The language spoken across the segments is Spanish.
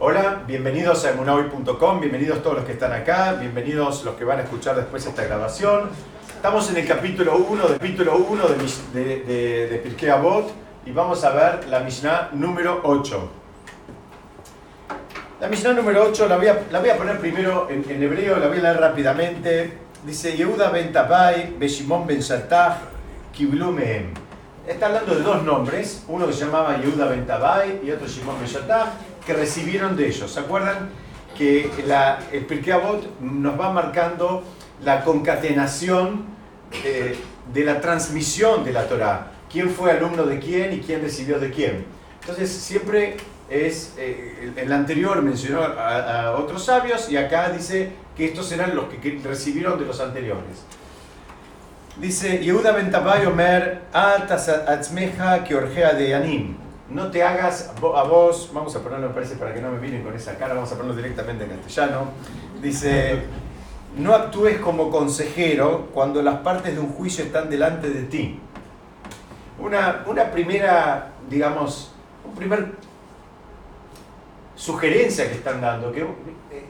Hola, bienvenidos a emunahoy.com, bienvenidos todos los que están acá, bienvenidos los que van a escuchar después esta grabación. Estamos en el capítulo 1 del capítulo 1 de, de, de, de Pirkei Avot y vamos a ver la Mishnah número 8. La Mishnah número 8 la voy a, la voy a poner primero en, en, hebreo, la voy a leer rápidamente. Dice Yehuda ben Tabai, Beshimon ben Shaltach, Kiblu Mehem. Está hablando de dos nombres, uno que se llamaba Yehuda ben Tabai y otro Shimon ben Shaltach, que recibieron de ellos. ¿Se acuerdan? Que la, el Pirkei nos va marcando la concatenación eh, de la transmisión de la Torah. ¿Quién fue alumno de quién y quién recibió de quién? Entonces siempre es, eh, el anterior mencionó a, otros sabios y acá dice que estos eran los que, recibieron de los anteriores. Dice, Yehuda ben Omer, atzmeja de Anim. No te hagas a vos, vamos a ponerlo, me parece, para que no me miren con esa cara, vamos a ponerlo directamente en castellano. Dice, no actúes como consejero cuando las partes de un juicio están delante de ti. Una, una primera, digamos, un primer sugerencia que están dando, que eh,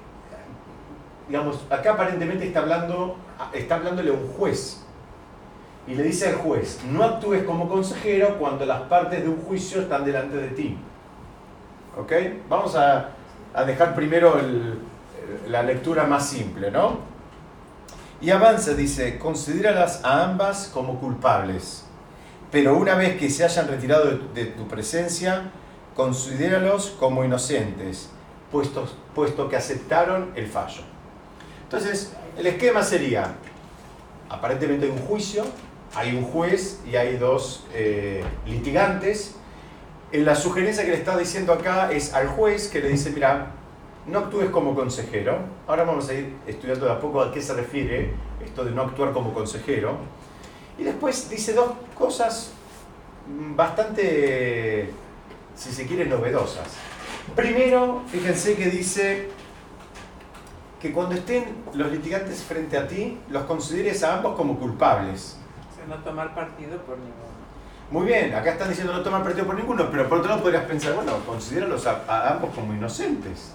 digamos, acá aparentemente está hablando, está hablándole a un juez. Y le dice al juez, no actúes como consejero cuando las partes de un juicio están delante de ti. ¿Ok? Vamos a, dejar primero la lectura más simple, ¿no? Y avanza, dice, considéralas a ambas como culpables, pero una vez que se hayan retirado de, de tu presencia, considéralos como inocentes, puesto, puesto que aceptaron el fallo. Entonces, el esquema sería, aparentemente hay un juicio, hay un juez y hay dos eh, litigantes. La sugerencia que le está diciendo acá es al juez que le dice, mira, no actúes como consejero. Ahora vamos a ir estudiando de a poco a qué se refiere esto de no actuar como consejero. Y después dice dos cosas bastante, si se quiere, novedosas. Primero, fíjense que dice que cuando estén los litigantes frente a ti, los consideres a ambos como culpables. No tomar partido por ninguno. Muy bien, acá están diciendo no tomar partido por ninguno, pero por otro lado podrías pensar, bueno, considéralos a, a ambos como inocentes.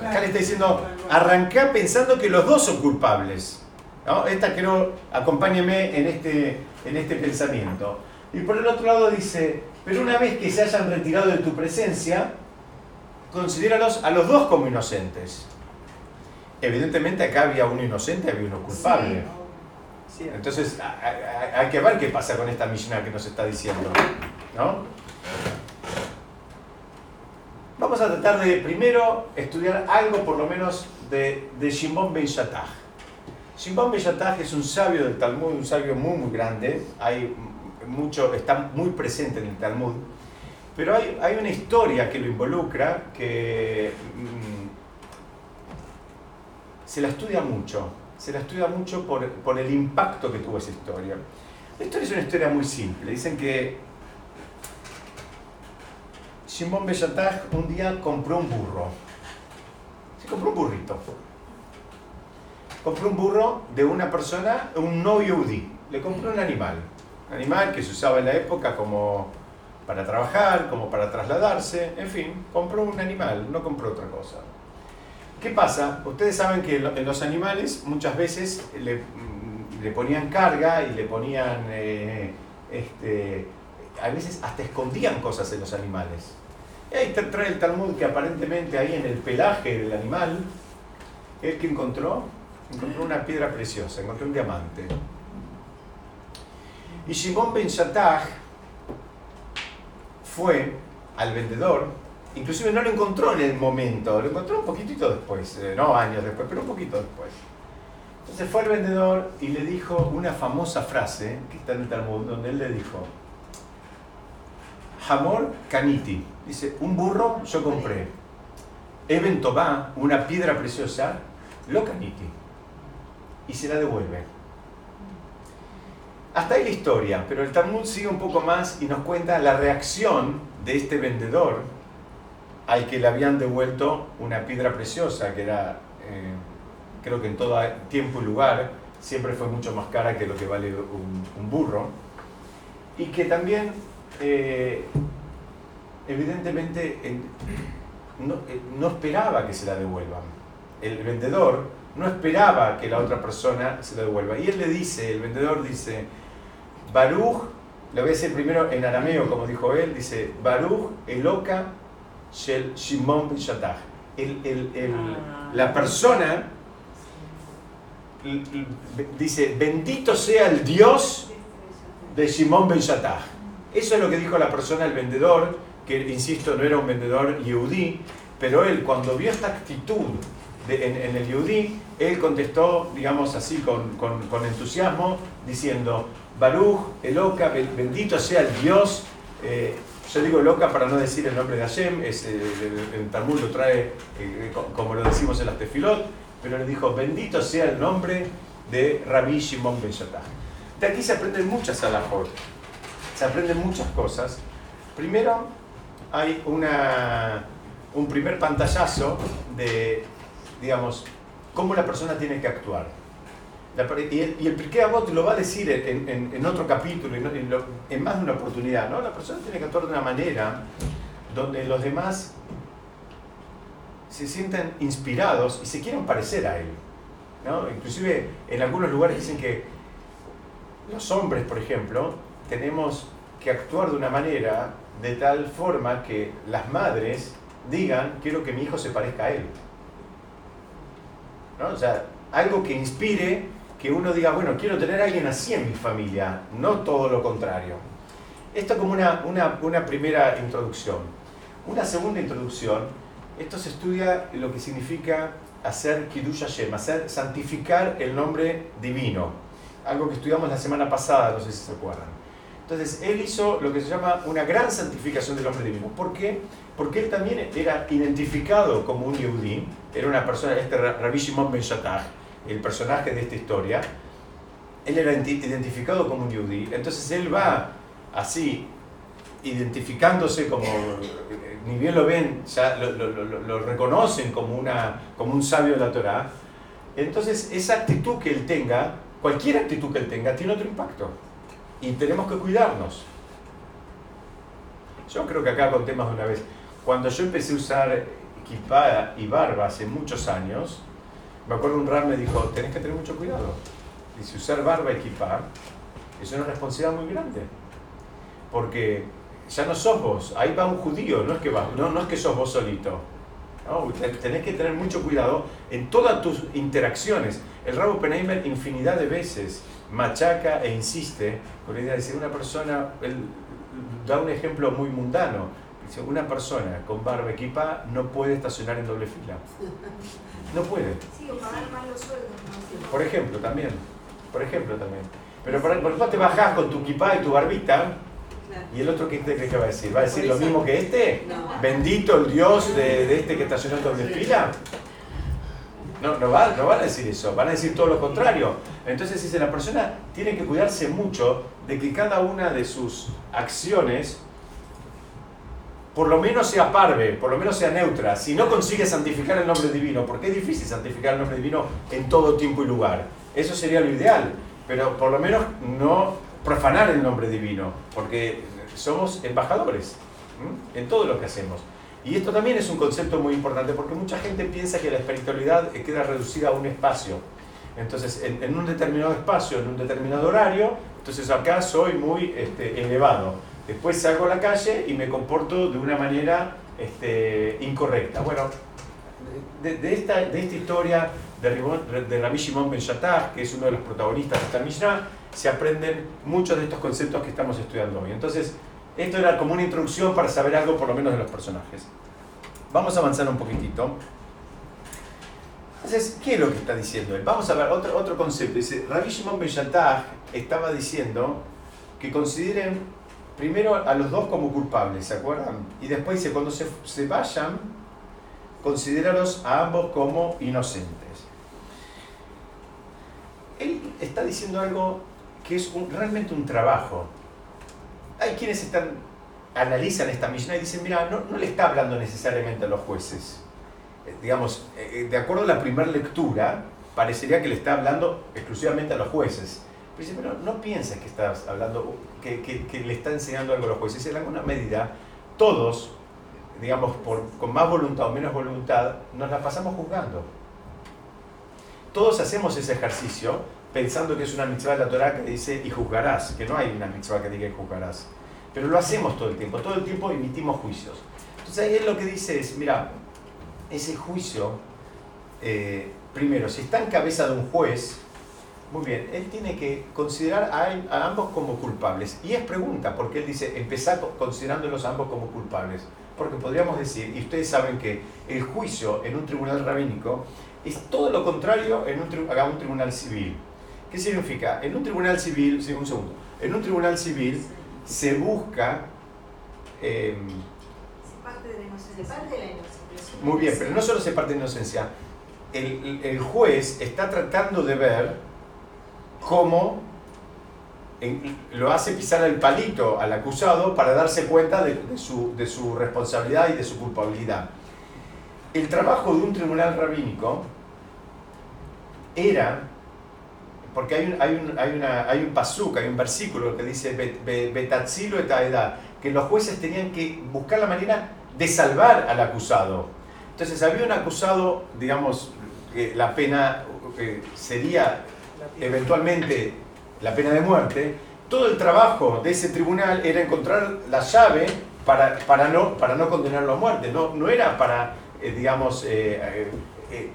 Acá le está diciendo, arrancá pensando que los dos son culpables. ¿no? Esta creo, acompáñeme en este, en este pensamiento. Y por el otro lado dice, pero una vez que se hayan retirado de tu presencia, considéralos a los dos como inocentes. Evidentemente acá había uno inocente, había uno culpable. Sí. Sí. Entonces hay que ver qué pasa con esta Mishnah que nos está diciendo. ¿no? Vamos a tratar de primero estudiar algo por lo menos de, de Shimon Ben Shattach. Shimon Ben Shattach es un sabio del Talmud, un sabio muy muy grande, hay mucho, está muy presente en el Talmud, pero hay, hay una historia que lo involucra que mmm, se la estudia mucho, se la estudia mucho por, el impacto que tuvo esa historia. La historia es una historia muy simple, dicen que Shimon Beyataj un día compró un burro. Se compró un burrito. Compró un burro de una persona, un no yudí. Le compró un animal. Un animal que se usaba en la época como para trabajar, como para trasladarse. En fin, compró un animal, no compró otra cosa. ¿Qué pasa? Ustedes saben que en los animales muchas veces le, le ponían carga y le ponían, eh, este, a veces hasta escondían cosas en los animales. Y ahí trae el Talmud que aparentemente ahí en el pelaje del animal, ¿el que encontró? Encontró una piedra preciosa, encontró un diamante. Y Shimon Ben Shattach fue al vendedor, inclusive no lo encontró en el momento, lo encontró un poquitito después, eh, no años después, pero un poquito después. Entonces fue al vendedor y le dijo una famosa frase que está en el Talmud, donde él le dijo, Hamor Kaniti. Dice, un burro yo compré. Eben Tobá, una piedra preciosa, lo Kaniti. Y se la devuelve. Hasta ahí la historia, pero el Talmud sigue un poco más y nos cuenta la reacción de este vendedor al que le habían devuelto una piedra preciosa, que era, eh, creo que en todo tiempo y lugar, siempre fue mucho más cara que lo que vale un, burro. Y que también eh, evidentemente en, no, eh, no esperaba que se la devuelvan. El vendedor no esperaba que la otra persona se la devuelva. Y él le dice, el vendedor dice, Baruch, lo voy a decir primero en arameo, como dijo él, dice, Baruch eloka shel Shimon ben El, el, el, Ah. la persona dice, bendito sea el Dios de Shimon ben Shattah. Eso es lo que dijo la persona, el vendedor, que insisto, no era un vendedor yehudí, pero él cuando vio esta actitud de- en, en el yehudí, él contestó, digamos así, con, con- con entusiasmo, diciendo, Baruch, Eloka, ben- bendito sea el Dios. eh, yo digo Eloka para no decir el nombre de Hashem, es, eh, el, Talmud lo trae eh, co- como lo decimos en las tefilot, pero le dijo, bendito sea el nombre de Rabbi Shimon Ben Shattah. De aquí se aprenden muchas alajot, se aprenden muchas cosas. Primero, hay una, un primer pantallazo de, digamos, cómo la persona tiene que actuar. Y el, y Pirkei Avot lo va a decir en, otro capítulo, en, en más de una oportunidad. ¿no? La persona tiene que actuar de una manera donde los demás se sientan inspirados y se quieran parecer a él. ¿no? Inclusive en algunos lugares dicen que los hombres, por ejemplo, tenemos que actuar de una manera de tal forma que las madres digan, quiero que mi hijo se parezca a él. ¿No? O sea, algo que inspire que uno diga, bueno, quiero tener a alguien así en mi familia, no todo lo contrario. Esto como una, una, una primera introducción. Una segunda introducción, esto se estudia lo que significa hacer Kiddush Hashem, hacer santificar el nombre divino. Algo que estudiamos la semana pasada, no sé si se acuerdan. Entonces, él hizo lo que se llama una gran santificación del hombre divino. ¿Por qué? Porque él también era identificado como un Yehudí, era una persona, este Ra- Rabbi Shimon Ben Shattach, el personaje de esta historia, él era identi- identificado como un Yehudí, entonces él va así, identificándose como, eh, ni bien lo ven, ya lo, lo- lo- lo reconocen como, una, como un sabio de la Torá, entonces esa actitud que él tenga, cualquier actitud que él tenga, tiene otro impacto. Y tenemos que cuidarnos. Yo creo que acá conté más de una vez. Cuando yo empecé a usar equipada y barba hace muchos años, me acuerdo un rap me dijo, tenés que tener mucho cuidado. Dice, usar barba y equipar es una responsabilidad muy grande. Porque ya no sos vos, ahí va un judío, no es que, vas, no, no es que sos vos solito. No, te- tenés que tener mucho cuidado en todas tus interacciones. El Rabo Penheimer infinidad de veces machaca e insiste con la idea de decir una persona, él da un ejemplo muy mundano. Dice, una persona con barba equipa no puede estacionar en doble fila. No puede. Sí, o pagar más los sueldos. ¿no? Por ejemplo, también. Por ejemplo, también. Pero por, vos te bajás con tu equipa y tu barbita. ¿y el otro qué te crees que va a decir? ¿Va a decir lo mismo que este? No. ¿Bendito el Dios de, de este que estacionó en doble fila? No, no, va- no van a decir eso, van a decir todo lo contrario. Entonces dice, la persona tiene que cuidarse mucho de que cada una de sus acciones por lo menos sea parve, por lo menos sea neutra. Si no consigue santificar el nombre divino, porque es difícil santificar el nombre divino en todo tiempo y lugar. Eso sería lo ideal, pero por lo menos no profanar el nombre divino, porque somos embajadores ¿m? en todo lo que hacemos. Y esto también es un concepto muy importante porque mucha gente piensa que la espiritualidad queda reducida a un espacio. Entonces, en, en un determinado espacio, en un determinado horario, entonces acá soy muy este, elevado. Después salgo a la calle y me comporto de una manera este, incorrecta. Bueno, de, esta, de esta historia de, Ribon- de Shimon Ben Shattach, que es uno de los protagonistas de esta Mishnah, se aprenden muchos de estos conceptos que estamos estudiando hoy. Entonces, esto era como una introducción para saber algo por lo menos de los personajes. Vamos a avanzar un poquitito. Entonces, ¿qué es lo que está diciendo él? Vamos a ver otro, otro concepto. Dice, Rabbi Shimon Ben Shattach estaba diciendo que consideren primero a los dos como culpables, ¿se acuerdan? Y después dice, cuando se, se vayan, considéralos a ambos como inocentes. Él está diciendo algo que es realmente un trabajo. Hay quienes están, analizan esta Mishnah y dicen, mira, no, no le está hablando necesariamente a los jueces. Eh, digamos, eh, de acuerdo a la primera lectura, parecería que le está hablando exclusivamente a los jueces. Pero no pienses que estás hablando, que, le está enseñando algo a los jueces. En alguna medida, todos digamos, con más voluntad o menos voluntad, nos la pasamos juzgando. Todos hacemos ese ejercicio pensando que es una mitzvah de la Torah que dice y juzgarás, que no hay una mitzvah que diga y juzgarás. Pero lo hacemos todo el tiempo, todo el tiempo emitimos juicios. Entonces ahí él lo que dice es, mira, ese juicio, eh, primero, si está en cabeza de un juez, muy bien, él tiene que considerar a, ambos como culpables. Y es pregunta, porque él dice, empezar considerándolos a ambos como culpables. Porque podríamos decir, y ustedes saben que el juicio en un tribunal rabínico es todo lo contrario en un, a un tribunal civil. ¿Qué significa? En un tribunal civil, sí, un segundo, en un tribunal civil se busca... Eh, se parte de la inocencia. Muy bien, pero no solo se parte de la inocencia. El, el juez está tratando de ver cómo lo hace pisar el palito al acusado para darse cuenta de, su, de, su, responsabilidad y de su culpabilidad. El trabajo de un tribunal rabínico era, porque hay un, hay un, hay un pasuk, hay un versículo que dice Betatzilo edad, que los jueces tenían que buscar la manera de salvar al acusado. Entonces había un acusado, digamos, que la pena sería eventualmente la pena de muerte, todo el trabajo de ese tribunal era encontrar la llave para, para, no, para no condenarlo a muerte, no, no era para, eh, digamos, eh, eh,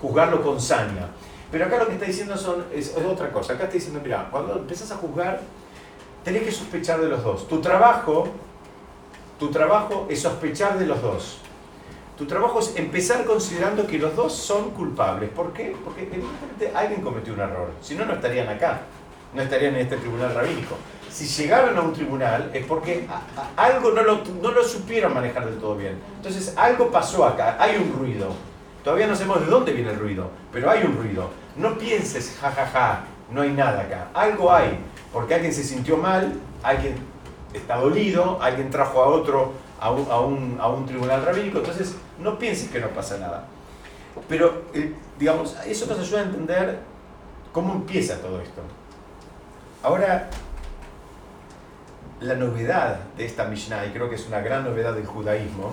juzgarlo con saña. Pero acá lo que está diciendo son, es, otra cosa. Acá está diciendo, mira, cuando empezás a juzgar, tenés que sospechar de los dos. Tu trabajo, tu trabajo es sospechar de los dos. Tu trabajo es empezar considerando que los dos son culpables. ¿Por qué? Porque evidentemente alguien cometió un error. Si no, no estarían acá. No estarían en este tribunal rabínico. Si llegaron a un tribunal es porque algo no lo, no lo supieron manejar del todo bien. Entonces, algo pasó acá. Hay un ruido. Todavía no sabemos de dónde viene el ruido, pero hay un ruido. No pienses, jajaja, ja, ja, no hay nada acá. Algo hay. Porque alguien se sintió mal, alguien está dolido, alguien trajo a otro a un, a un, tribunal rabínico, entonces no pienses que no pasa nada. Pero, eh, digamos, eso nos ayuda a entender cómo empieza todo esto. Ahora, la novedad de esta Mishnah, y creo que es una gran novedad del judaísmo,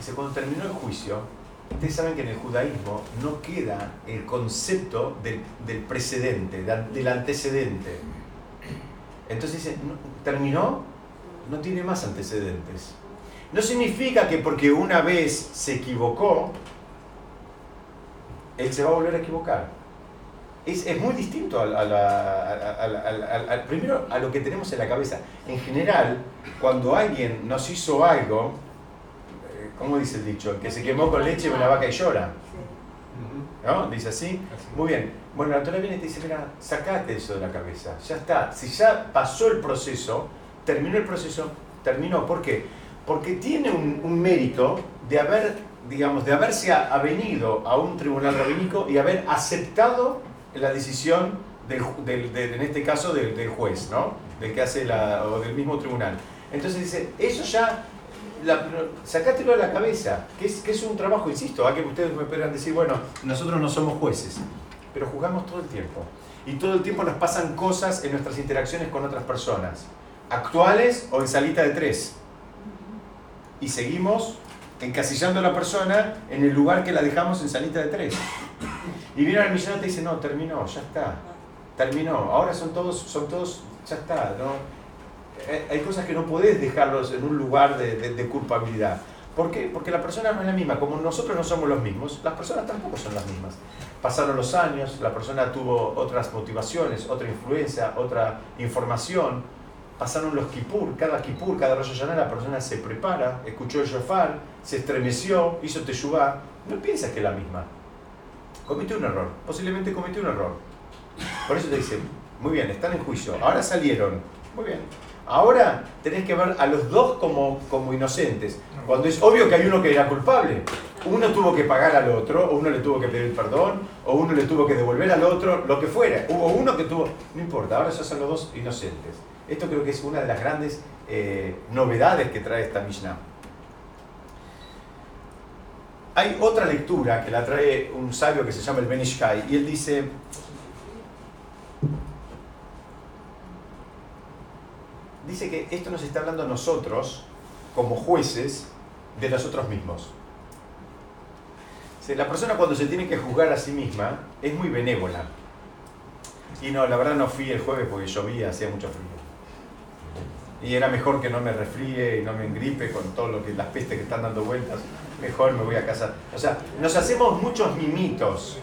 es que cuando terminó el juicio, ustedes saben que en el judaísmo no queda el concepto del, del precedente, del antecedente. Entonces dice, terminó, no tiene más antecedentes. No significa que porque una vez se equivocó, él se va a volver a equivocar. Es, es muy distinto a, primero a lo que tenemos en la cabeza. En general, cuando alguien nos hizo algo, eh, ¿cómo dice el dicho? El que se quemó con leche una vaca y llora. ¿No? Dice así. Muy bien. Bueno, la Torah viene y te dice, mira, sacate eso de la cabeza. Ya está. Si ya pasó el proceso, terminó el proceso, terminó. ¿Por qué? Porque tiene un, mérito de haber, digamos, de haberse avenido a un tribunal rabínico y haber aceptado la decisión del, en este caso del, juez, ¿no? Del que hace la, o del mismo tribunal. Entonces dice, eso ya, sacátelo de la cabeza, que es, que es un trabajo, insisto, a que ustedes me puedan decir, bueno, nosotros no somos jueces, pero jugamos todo el tiempo. Y todo el tiempo nos pasan cosas en nuestras interacciones con otras personas actuales o en salita de tres. Y seguimos encasillando a la persona en el lugar que la dejamos en salita de tres. Y viene el millonario y te dice, no, terminó, ya está. Terminó. Ahora son todos, son todos, ya está. ¿no? Eh, hay cosas que no podés dejarlos en un lugar de, de culpabilidad. ¿Por qué? Porque la persona no es la misma. Como nosotros no somos los mismos, las personas tampoco son las mismas. Pasaron los años, la persona tuvo otras motivaciones, otra influencia, otra información pasaron los Kippur, cada Kippur, cada Rosh Hashanah la persona se prepara, escuchó el shofar, se estremeció, hizo teshuvah, no piensas que es la misma. Cometió un error, posiblemente cometió un error. Por eso te dice, muy bien, están en juicio, ahora salieron, muy bien. Ahora tenés que ver a los dos como, como inocentes, cuando es obvio que hay uno que era culpable. Uno tuvo que pagar al otro, o uno le tuvo que pedir perdón, o uno le tuvo que devolver al otro, lo que fuera. Hubo uno que tuvo, no importa, ahora ya son los dos inocentes. Esto creo que es una de las grandes eh, novedades que trae esta Mishnah. Hay otra lectura que la trae un sabio que se llama el Benishkai y él dice, dice que esto nos está hablando a nosotros como jueces de nosotros mismos. La persona cuando se tiene que juzgar a sí misma es muy benévola. Y no, la verdad no fui el jueves porque llovía, hacía mucho frío. Y era mejor que no me resfríe y no me engripe con todo lo que las pestes que están dando vueltas. Mejor me voy a casa. O sea, nos hacemos muchos mimitos.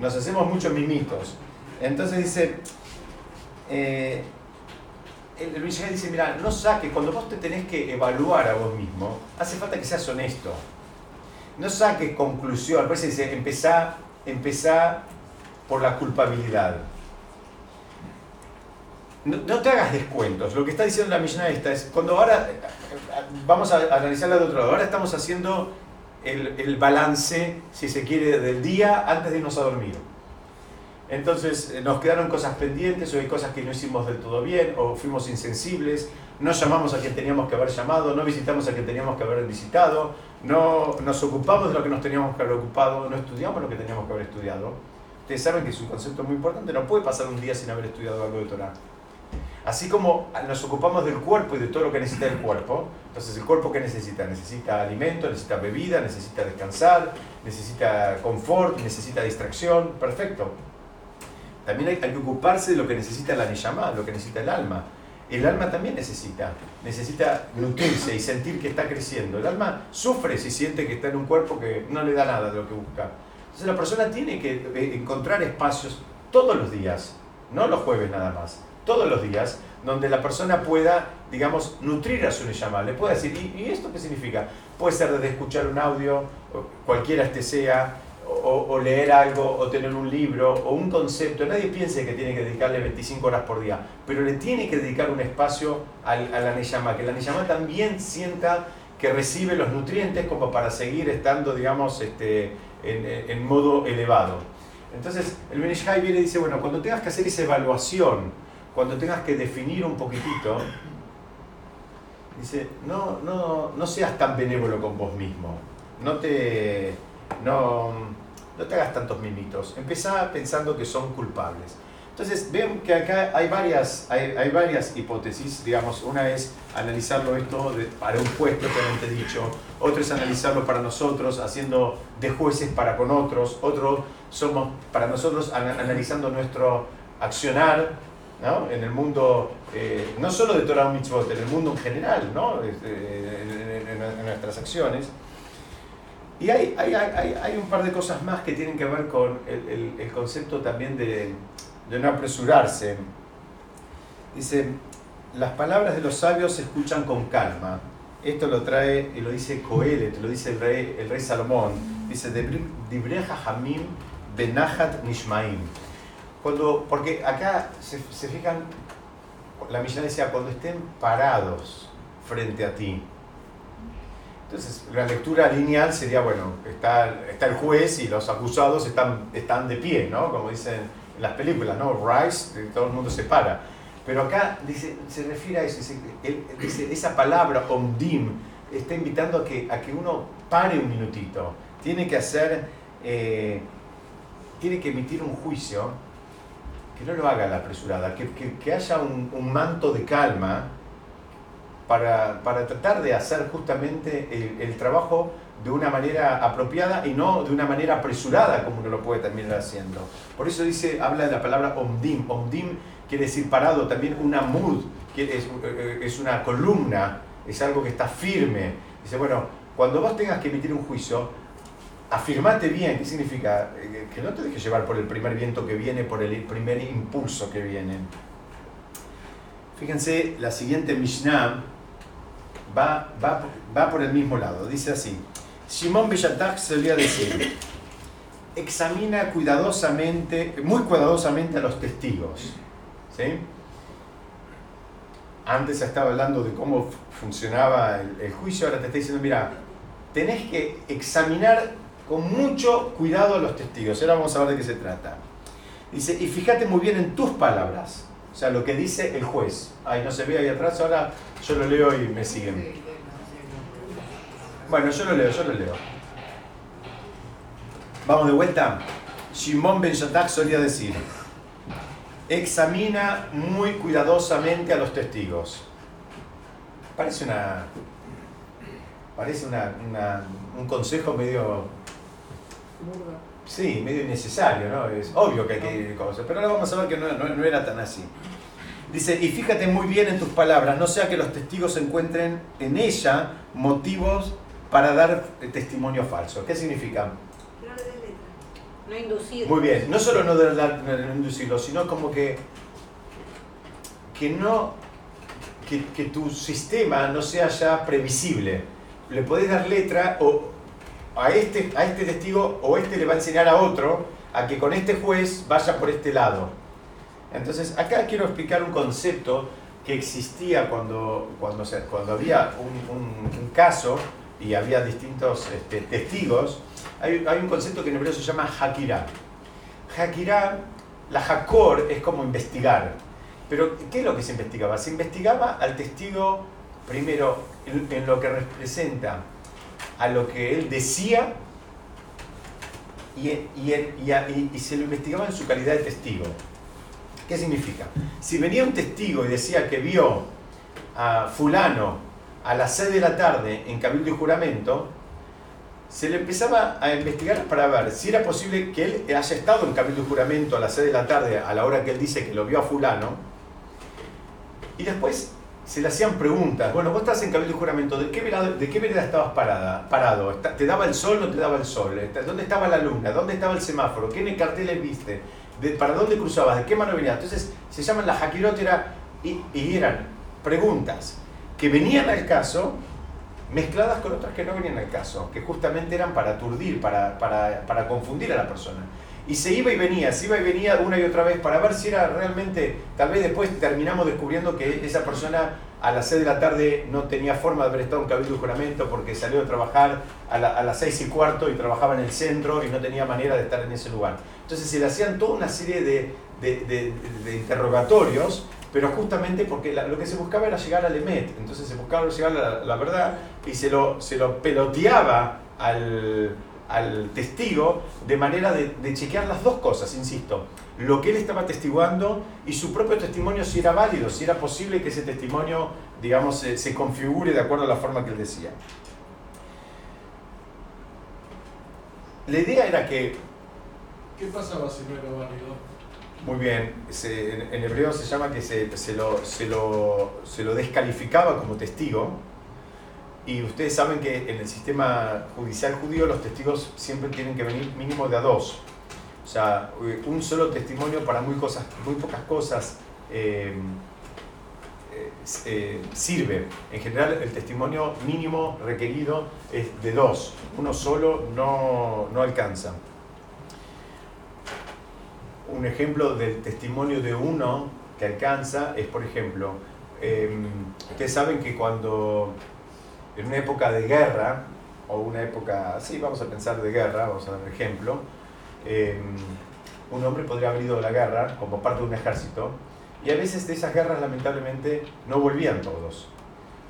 Nos hacemos muchos mimitos. Entonces dice, eh, el Luis dice, mira, no saques, cuando vos te tenés que evaluar a vos mismo, hace falta que seas honesto. No saques conclusión, por eso dice, empezá, empezá por la culpabilidad. No, te hagas descuentos. Lo que está diciendo la millona esta es, cuando ahora, vamos a analizarla de otro lado, ahora estamos haciendo el, el balance, si se quiere, del día antes de irnos a dormir. Entonces eh, nos quedaron cosas pendientes o hay cosas que no hicimos del todo bien o fuimos insensibles, no llamamos a quien teníamos que haber llamado, no visitamos a quien teníamos que haber visitado, no nos ocupamos de lo que nos teníamos que haber ocupado, no estudiamos lo que teníamos que haber estudiado. Ustedes saben que es un concepto muy importante, no puede pasar un día sin haber estudiado algo de Torah. Así como nos ocupamos del cuerpo y de todo lo que necesita el cuerpo, entonces el cuerpo que necesita? Necesita alimento, necesita bebida, necesita descansar, necesita confort, necesita distracción, perfecto. También hay, que ocuparse de lo que necesita la Neyamá, lo que necesita el alma. El alma también necesita, necesita nutrirse y sentir que está creciendo. El alma sufre si siente que está en un cuerpo que no le da nada de lo que busca. Entonces la persona tiene que eh, encontrar espacios todos los días, no los jueves nada más, todos los días, donde la persona pueda, digamos, nutrir a su Neyamá. Le puede decir, ¿y, ¿y esto qué significa? Puede ser desde escuchar un audio, cualquiera este sea, o, leer algo, o tener un libro, o un concepto. Nadie piense que tiene que dedicarle 25 horas por día, pero le tiene que dedicar un espacio a la Neyama, que la Neyama también sienta que recibe los nutrientes como para seguir estando, digamos, este, en, modo elevado. Entonces, el Benishai viene y dice, bueno, cuando tengas que hacer esa evaluación, cuando tengas que definir un poquitito, dice, no, no, no seas tan benévolo con vos mismo. No te, no, no te hagas tantos mimitos. Empezá pensando que son culpables. Entonces, ven que acá hay varias, hay, hay varias hipótesis, digamos, una es analizarlo esto para un juez propiamente dicho, otra es analizarlo para nosotros, haciendo de jueces para con otros, otro somos para nosotros analizando nuestro accionar ¿no? en el mundo, eh, no solo de Torah Mitzvot, en el mundo en general, ¿no? Eh, en nuestras acciones. Y hay, hay, hay, hay, un par de cosas más que tienen que ver con el, el, concepto también de, de, no apresurarse. Dice, las palabras de los sabios se escuchan con calma. Esto lo trae y lo dice Coelet, lo dice el rey, el rey Salomón. Dice, Dibreja Hamim Benahat Nishmaim. Cuando, porque acá se, se fijan, la misión decía, cuando estén parados frente a ti, entonces, la lectura lineal sería, bueno, está, está el juez y los acusados están, están de pie, ¿no? Como dicen en las películas, ¿no? Rise, todo el mundo se para. Pero acá dice, se refiere a eso, dice, esa palabra omdim está invitando a que, a que uno pare un minutito. Tiene que hacer, eh, tiene que emitir un juicio que no lo haga la apresurada, que, que, que haya un, un manto de calma para, para tratar de hacer justamente el, el, trabajo de una manera apropiada y no de una manera apresurada como uno lo puede terminar haciendo. Por eso dice, habla de la palabra omdim. Omdim quiere decir parado, también una mud, que es, eh, es una columna, es algo que está firme. Dice, bueno, cuando vos tengas que emitir un juicio, afirmate bien, ¿qué significa? Eh, que no te dejes llevar por el primer viento que viene, por el primer impulso que viene. Fíjense, la siguiente Mishnah va, va, va por el mismo lado. Dice así, Simón Bellatak solía decir, examina cuidadosamente, muy cuidadosamente a los testigos. ¿sí? Antes estaba hablando de cómo funcionaba el, el, juicio, ahora te está diciendo, mira, tenés que examinar con mucho cuidado a los testigos. Ahora vamos a ver de qué se trata. Dice, y fíjate muy bien en tus palabras. O sea, lo que dice el juez. Ahí no se ve ahí atrás, ahora yo lo leo y me siguen. Bueno, yo lo leo, yo lo leo. Vamos de vuelta. Shimon Ben Shatak solía decir, examina muy cuidadosamente a los testigos. Parece una, parece una, una- un consejo medio, Sí, medio innecesario, ¿no? Es obvio que hay que cosas, pero ahora vamos a ver que no, no- no era tan así. Dice, y fíjate muy bien en tus palabras, no sea que los testigos encuentren en ella motivos para dar eh, testimonio falso. ¿Qué significa? No letra. No inducir. Muy bien, no solo no de dar- no inducirlo, sino como que, que no, que, que tu sistema no sea ya previsible. Le podés dar letra o a este, a este testigo o este le va a enseñar a otro a que con este juez vaya por este lado. Entonces, acá quiero explicar un concepto que existía cuando, cuando, cuando había un, caso y había distintos este, testigos. Hay, hay un concepto que en hebreo se llama hakira. Hakira, la hakor es como investigar. Pero, ¿qué es lo que se investigaba? Se investigaba al testigo, primero, en, en lo que representa a lo que él decía y, y- y- y- se lo investigaba en su calidad de testigo. ¿Qué significa? Si venía un testigo y decía que vio a fulano a las 6 de la tarde en cabildo y juramento, se le empezaba a investigar para ver si era posible que él haya estado en cabildo y juramento a las 6 de la tarde a la hora que él dice que lo vio a fulano. Y después se le hacían preguntas. Bueno, vos estás en cabildo y juramento, ¿de qué vereda, de qué vereda estabas parada, parado? ¿Está- ¿Te daba el sol o no te daba el sol? ¿Dónde estaba la luna? ¿Dónde estaba el semáforo? ¿Qué carteles viste? ¿De- ¿Para dónde cruzabas? ¿De qué mano venías? Entonces se llaman las jaquirotera y, y eran preguntas que venían al caso mezcladas con otras que no venían al caso, que justamente eran para aturdir, para, para, para confundir a la persona. Y se iba y venía, se iba y venía una y otra vez para ver si era realmente, tal vez después terminamos descubriendo que esa persona a las 6 de la tarde no tenía forma de haber estado en cabildo y juramento porque salió a trabajar a, la- a las 6 y cuarto y trabajaba en el centro y no tenía manera de estar en ese lugar. Entonces se le hacían toda una serie de, de- interrogatorios, pero justamente porque lo que se buscaba era llegar al EMET, entonces se buscaba llegar a la, la verdad y se lo, se lo peloteaba al, al testigo de manera de, de chequear las dos cosas, insisto, lo que él estaba testiguando y su propio testimonio si era válido, si era posible que ese testimonio, digamos, se, se configure de acuerdo a la forma que él decía. La idea era que ¿Qué pasaba si no era válido? Muy bien, se- en, en hebreo se llama que se, se lo, se, lo, se lo descalificaba como testigo. Y ustedes saben que en el sistema judicial judío los testigos siempre tienen que venir mínimo de a dos. O sea, un solo testimonio para muy, cosas, muy pocas cosas eh, eh, sirve. En general el testimonio mínimo requerido es de dos. Uno solo no, no alcanza un ejemplo del testimonio de uno que alcanza es, por ejemplo, eh, ustedes saben que cuando en una época de guerra, o una época, sí, vamos a pensar de guerra, vamos a dar un ejemplo, eh, un hombre podría haber ido a la guerra como parte de un ejército, y a veces de esas guerras lamentablemente no volvían todos.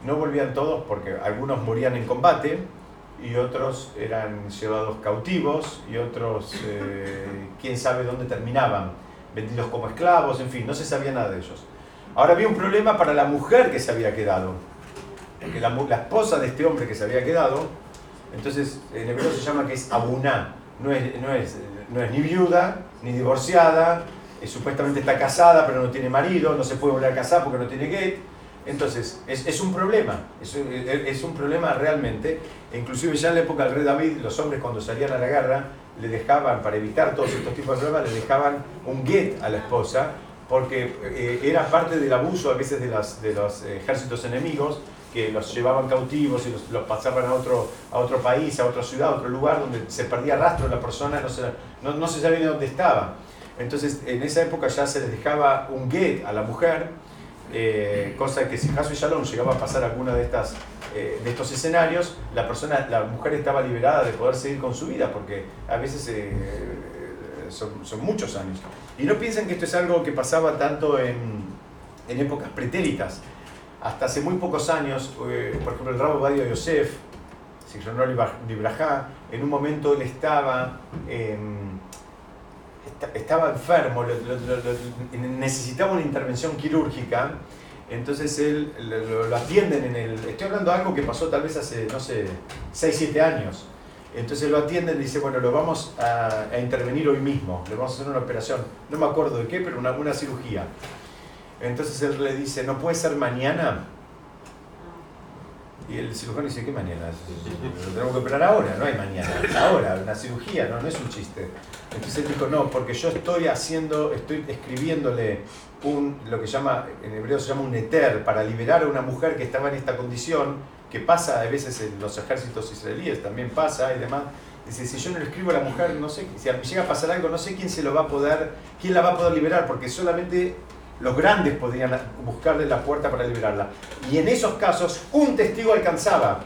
No volvían todos porque algunos morían en combate, y otros eran llevados cautivos y otros eh, quién sabe dónde terminaban, vendidos como esclavos, en fin, no se sabía nada de ellos. Ahora había un problema para la mujer que se había quedado, porque la, la esposa de este hombre que se había quedado, entonces en hebreo se llama que es abuná, no es, no es, no es ni viuda, ni divorciada, eh, supuestamente está casada pero no tiene marido, no se puede volver a casar porque no tiene get. Entonces, es, es un problema, es, es un problema realmente. E inclusive ya en la época del rey David, los hombres cuando salían a la guerra, le dejaban, para evitar todos estos tipos de problemas, le dejaban un get a la esposa, porque eh, era parte del abuso a veces de, las, de los ejércitos enemigos, que los llevaban cautivos y los, los pasaban a otro, a otro país, a otra ciudad, a otro lugar, donde se perdía rastro de la persona, no se, no, no se sabía dónde estaba. Entonces, en esa época ya se les dejaba un get a la mujer, eh, cosa que si Hasu y Shalom llegaba a pasar alguna de, estas, eh, de estos escenarios, la, persona, la mujer estaba liberada de poder seguir con su vida, porque a veces eh, son, son muchos años. Y no piensen que esto es algo que pasaba tanto en, en épocas pretéritas. Hasta hace muy pocos años, eh, por ejemplo, el Rabo Badio Yosef, Sichronol Librajá, en un momento él estaba, esta- estaba enfermo, lo- lo- lo- necesitaba una intervención quirúrgica Entonces él lo atienden en el... Estoy hablando de algo que pasó tal vez hace, no sé, 6, 7 años. Entonces lo atienden y dice, bueno, lo vamos a, a intervenir hoy mismo, le vamos a hacer una operación, no me acuerdo de qué, pero una, una cirugía. Entonces él le dice, ¿no puede ser mañana? Y el cirujano dice, ¿qué mañana? Lo tenemos que operar ahora, no hay mañana, es ahora, una cirugía, no, no es un chiste. Entonces él dijo, no, porque yo estoy haciendo, estoy escribiéndole un, lo que llama, en hebreo se llama un eter, para liberar a una mujer que estaba en esta condición, que pasa a veces en los ejércitos israelíes, también pasa y demás. Dice, si yo no le escribo a la mujer, no sé, si llega a pasar algo, no sé quién se lo va a poder, quién la va a poder liberar, porque solamente los grandes podrían buscarle la puerta para liberarla. Y en esos casos, un testigo alcanzaba.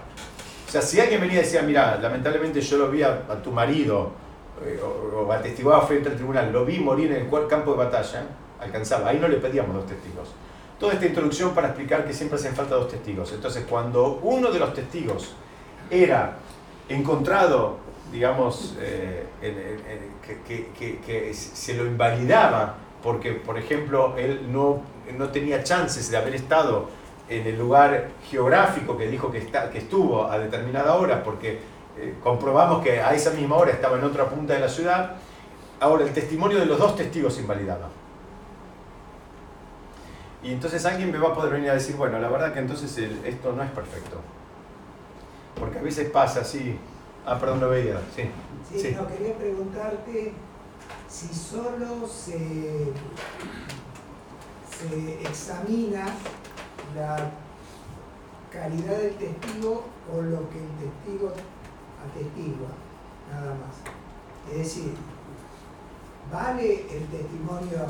O sea, si alguien venía y decía, mira, lamentablemente yo lo vi a, tu marido, eh, o, o atestiguaba frente al tribunal, lo vi morir en el campo de batalla, alcanzaba. Ahí no le pedíamos dos testigos. Toda esta introducción para explicar que siempre hacen falta dos testigos. Entonces, cuando uno de los testigos era encontrado, digamos, eh, que se lo invalidaba porque, por ejemplo, él no, no tenía chances de haber estado en el lugar geográfico que dijo que, está, que estuvo a determinada hora, porque eh, comprobamos que a esa misma hora estaba en otra punta de la ciudad, ahora el testimonio de los dos testigos invalidaba. Y entonces alguien me va a poder venir a decir, bueno, la verdad que entonces el- esto no es perfecto. Porque a veces pasa así. Ah, perdón, lo veía. Sí. Sí, Sí. no, quería preguntarte si solo se, se examina la calidad del testigo o lo que el testigo atestigua, nada más. Es decir, ¿vale el testimonio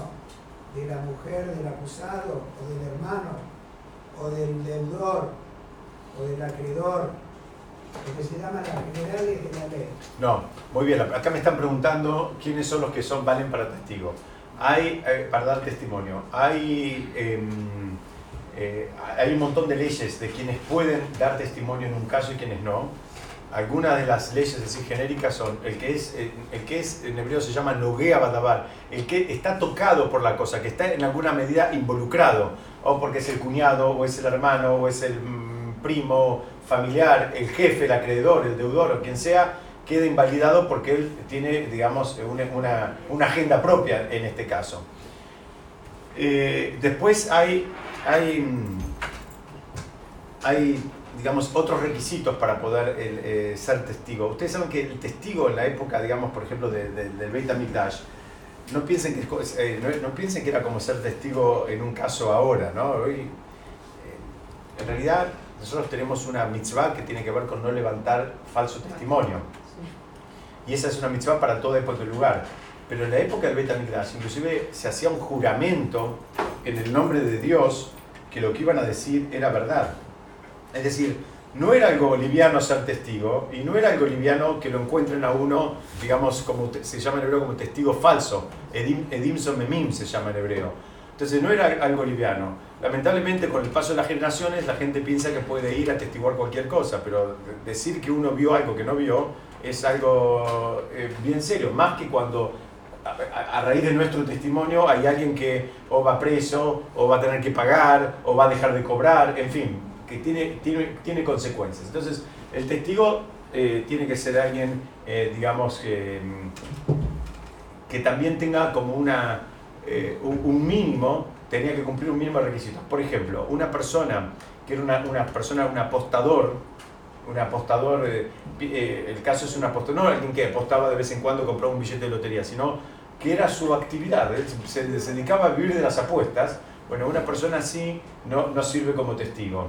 de la mujer del acusado o del hermano o del deudor o del acreedor, que se llama las generales de la ley? No, muy bien. Acá me están preguntando quiénes son los que son valen para testigo. Hay, eh, para dar testimonio, hay, em, eh, hay un montón de leyes de quienes pueden dar testimonio en un caso y quienes no. Algunas de las leyes así genéricas son el que es, eh, el que es en hebreo se llama noguea badabar, el que está tocado por la cosa, que está en alguna medida involucrado, o porque es el cuñado, o es el hermano, o es el mm, primo familiar, el jefe, el acreedor, el deudor, o quien sea, queda invalidado porque él tiene, digamos, una, una- agenda propia en este caso. Eh, después hay, hay, mm, hay, digamos, otros requisitos para poder eh, ser testigo. Ustedes saben que el testigo en la época, digamos, por ejemplo, de- de- del Beit HaMikdash, no piensen, que, eh, no, piensen que era como ser testigo en un caso ahora, ¿no? Hoy, en realidad, nosotros tenemos una mitzvah que tiene que ver con no levantar falso testimonio. Y esa es una mitzvah para toda época y lugar. Pero en la época del Beit HaMikdash, inclusive se hacía un juramento en el nombre de Dios que lo que iban a decir era verdad. Es decir, no era algo liviano ser testigo y no era algo liviano que lo encuentren a uno, digamos, como se llama en hebreo como testigo falso. Edim, edim son memim se llama en hebreo. Entonces no era algo liviano. Lamentablemente con el paso de las generaciones la gente piensa que puede ir a testiguar cualquier cosa, pero de- decir que uno vio algo que no vio es algo eh, bien serio, más que cuando a, raíz de nuestro testimonio hay alguien que o va preso, o va a tener que pagar, o va a dejar de cobrar, en fin, que tiene, tiene, tiene consecuencias. Entonces, el testigo eh, tiene que ser alguien, eh, digamos, que, mm, que también tenga como una, un, un mínimo, tenía que cumplir un mínimo de requisitos. Por ejemplo, una persona que era una, una persona, un apostador, un apostador, eh, eh, el caso es un apostador, no alguien que apostaba de vez en cuando, compraba un billete de lotería, sino que era su actividad, se, se dedicaba a vivir de las apuestas, bueno, una persona así no, no sirve como testigo.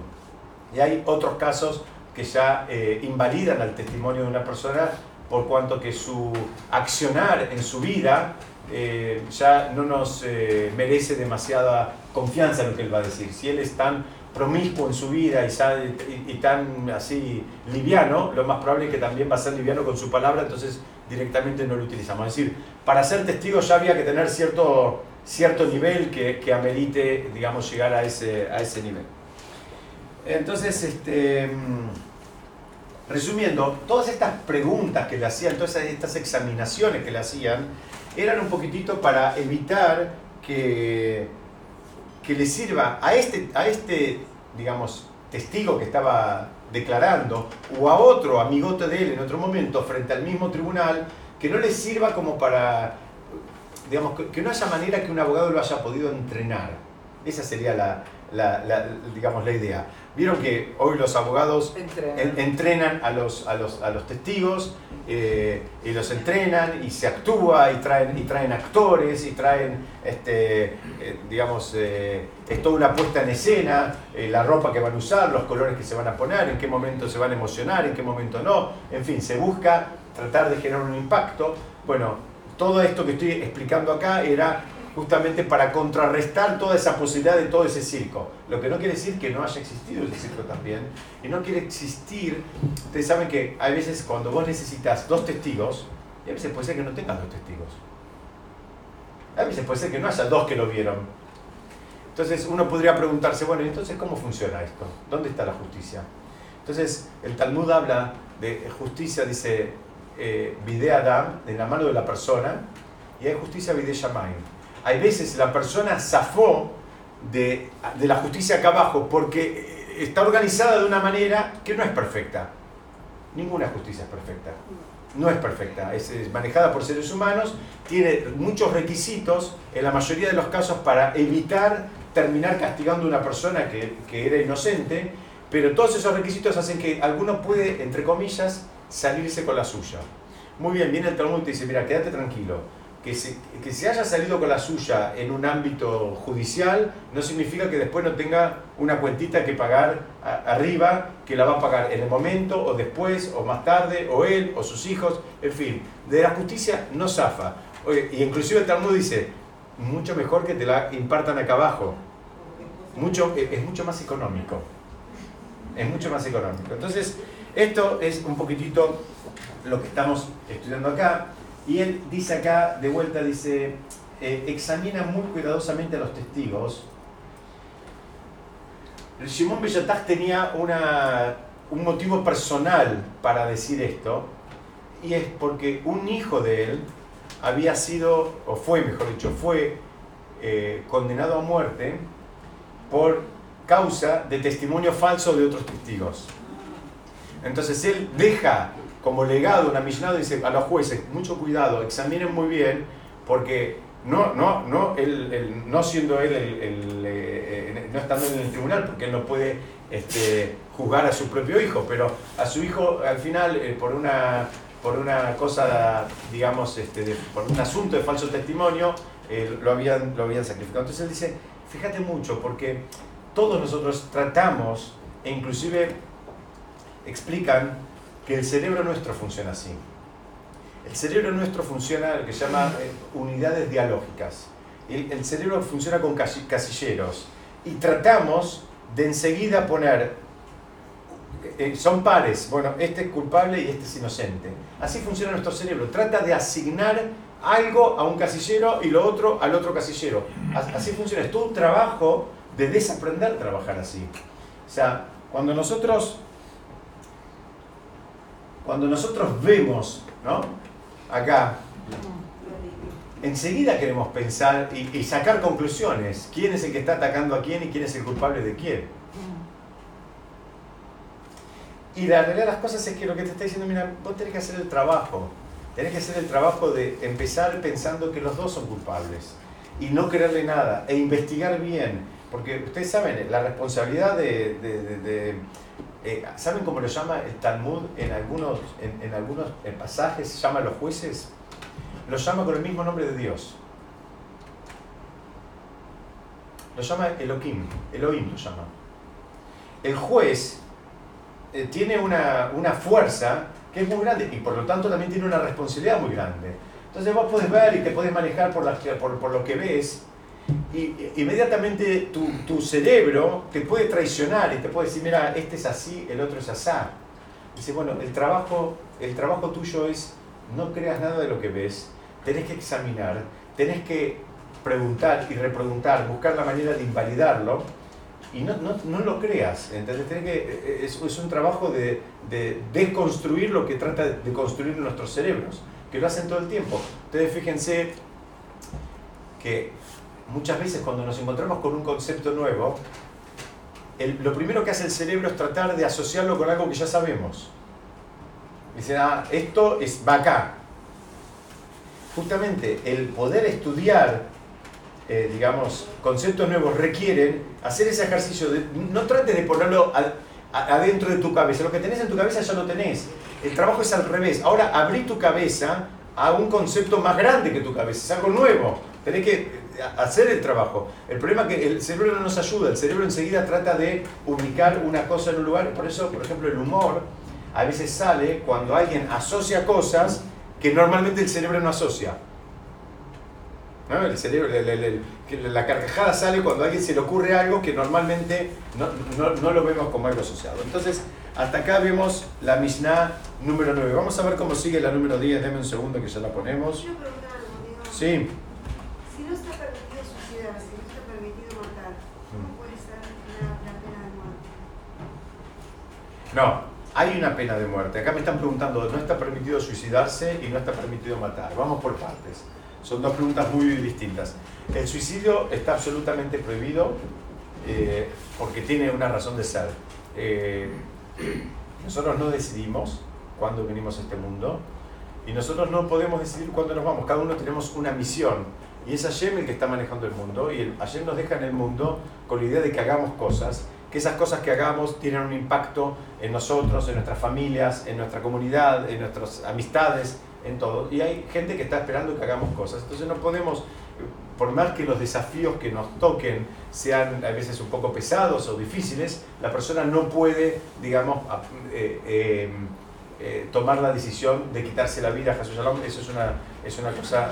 Y hay otros casos que ya eh, invalidan al testimonio de una persona por cuanto que su accionar en su vida eh, ya no nos eh, merece demasiada confianza lo que él va a decir. Si él es tan promiscuo en su vida y- y tan así liviano, lo más probable es que también va a ser liviano con su palabra, entonces directamente no lo utilizamos. Es decir, para ser testigo ya había que tener cierto, cierto nivel que, que amerite, digamos, llegar a ese, a ese nivel. Entonces, este, mm, resumiendo, todas estas preguntas que le hacían, todas estas examinaciones que le hacían, eran un poquitito para evitar que, que le sirva a este, a este, digamos, testigo que estaba declarando, o a otro amigote de él en otro momento, frente al mismo tribunal, que no le sirva como para, digamos, que, no haya manera que un abogado lo haya podido entrenar. Esa sería la- digamos, la idea. Vieron que hoy los abogados Entrenan. en- entrenan a los, a los, a los testigos eh, y los entrenan y se actúa y traen, y traen actores y traen, este, eh, digamos, eh, es toda una puesta en escena, eh, la ropa que van a usar, los colores que se van a poner, en qué momento se van a emocionar, en qué momento no, en fin, se busca tratar de generar un impacto. Bueno, todo esto que estoy explicando acá era justamente para contrarrestar toda esa posibilidad de todo ese circo. Lo que no quiere decir que no haya existido ese circo también. Y no quiere existir, ustedes saben que hay veces cuando vos necesitas dos testigos, y a veces puede ser que no tengas dos testigos. A veces puede ser que no haya dos que lo vieron. Entonces uno podría preguntarse, bueno, ¿y entonces ¿cómo funciona esto? ¿Dónde está la justicia? Entonces el Talmud habla de justicia, dice, eh, Adam, en la mano de la persona, y hay justicia Bide Shamayim. Hay veces la persona zafó de, de la justicia acá abajo porque está organizada de una manera que no es perfecta. Ninguna justicia es perfecta. No es perfecta. Es, manejada por seres humanos, tiene muchos requisitos, en la mayoría de los casos, para evitar terminar castigando a una persona que, que era inocente, pero todos esos requisitos hacen que alguno puede, entre comillas, salirse con la suya. Muy bien, viene el Talmud y te dice, mira, quédate tranquilo. Que se, que se haya salido con la suya en un ámbito judicial no significa que después no tenga una cuentita que pagar arriba, que la va a pagar en el momento, o después, o más tarde, o él, o sus hijos, en fin. De la justicia no zafa. Y inclusive el Talmud dice, mucho mejor que te la impartan acá abajo. Mucho, es es mucho más económico. Es mucho más económico. Entonces, esto es un poquitito lo que estamos estudiando acá. Y él dice acá, de vuelta, dice, eh, examina muy cuidadosamente a los testigos. Bellataj tenía una, un motivo personal para decir esto, y es porque un hijo de él había sido, o fue, mejor dicho, fue eh, condenado a muerte por causa de testimonio falso de otros testigos. Entonces él deja como legado una millonada dice a los jueces, mucho cuidado, examinen muy bien, porque no, no, no, él, no siendo él, el, eh, no estando en el tribunal, porque él no puede este, juzgar a su propio hijo, pero a su hijo al final, eh, por una por una cosa, digamos, este, por un asunto de falso testimonio, eh, lo, habían, lo habían sacrificado. Entonces él dice, fíjate mucho, porque todos nosotros tratamos, e inclusive explican que el cerebro nuestro funciona así. El cerebro nuestro funciona lo que se llama eh, unidades dialógicas. El, el cerebro funciona con casi- casilleros y tratamos de enseguida poner, eh, son pares, bueno, este es culpable y este es inocente. Así funciona nuestro cerebro. Trata de asignar algo a un casillero y lo otro al otro casillero. As- Así funciona. Es todo un trabajo de desaprender trabajar así. O sea, cuando nosotros cuando nosotros vemos, ¿no? Acá, enseguida queremos pensar y, sacar conclusiones. ¿Quién es el que está atacando a quién y quién es el culpable de quién? Y la realidad de las cosas es que lo que te está diciendo, mira, vos tenés que hacer el trabajo. Tenés que hacer el trabajo de empezar pensando que los dos son culpables y no creerle nada e investigar bien. Porque ustedes saben, la responsabilidad de- de- eh, ¿Saben cómo lo llama el Talmud en algunos, en, algunos pasajes? Llama a los jueces. Los llama con el mismo nombre de Dios. Lo llama Elohim. Elohim lo llama. El juez eh, tiene una, una fuerza que es muy grande y por lo tanto también tiene una responsabilidad muy grande. Entonces vos podés ver y te podés manejar por, por, por lo que ves y inmediatamente tu, tu cerebro te puede traicionar y te puede decir, mira, este es así, el otro es asá. Dice, bueno, el trabajo, el trabajo tuyo es no creas nada de lo que ves, tenés que examinar, tenés que preguntar y repreguntar, buscar la manera de invalidarlo y no, no, no lo creas. ¿entendés? Tenés que, es, es un trabajo de, de desconstruir lo que trata de construir nuestros cerebros, que lo hacen todo el tiempo. Ustedes fíjense que muchas veces cuando nos encontramos con un concepto nuevo, lo primero que hace el cerebro es tratar de asociarlo con algo que ya sabemos. Dice, ah, esto es, va acá. Justamente el poder estudiar, eh, digamos, conceptos nuevos requieren hacer ese ejercicio no trates de ponerlo adentro de tu cabeza, lo que tenés en tu cabeza ya lo tenés. El trabajo es al revés. Ahora abrí tu cabeza a un concepto más grande que tu cabeza, es algo nuevo. Tenés que hacer el trabajo. El problema es que el cerebro no nos ayuda, el cerebro enseguida trata de ubicar una cosa en un lugar. Por eso, por ejemplo, el humor a veces sale cuando alguien asocia cosas que normalmente el cerebro no asocia. ¿No? El cerebro, el- el- el- que la carcajada sale cuando a alguien se le ocurre algo que normalmente no, no- no lo vemos como algo asociado. Entonces, hasta acá vemos la Mishnah número 9. Vamos a ver cómo sigue la número 10. Deme un segundo que ya la ponemos. Sí. Si no está permitido suicidarse, no está permitido matar, ¿cómo puede ser la, la pena de muerte? No, hay una pena de muerte. Acá me están preguntando, no está permitido suicidarse y no está permitido matar. Vamos por partes. Son dos preguntas muy distintas. El suicidio está absolutamente prohibido eh, porque tiene una razón de ser. Eh, nosotros no decidimos cuándo venimos a este mundo y nosotros no podemos decidir cuándo nos vamos. Cada uno tenemos una misión y es Hashem el que está manejando el mundo y Hashem nos deja en el mundo con la idea de que hagamos cosas, esas cosas que hagamos tienen un impacto en nosotros, en nuestras familias, en nuestra comunidad, en nuestras amistades, en todo. Y hay gente que está esperando que hagamos cosas. Entonces no podemos, por más que los desafíos que nos toquen sean a veces un poco pesados o difíciles, la persona no puede, digamos, eh, eh, eh, tomar la decisión de quitarse la vida a Jesús Shalom. Eso es una, es una cosa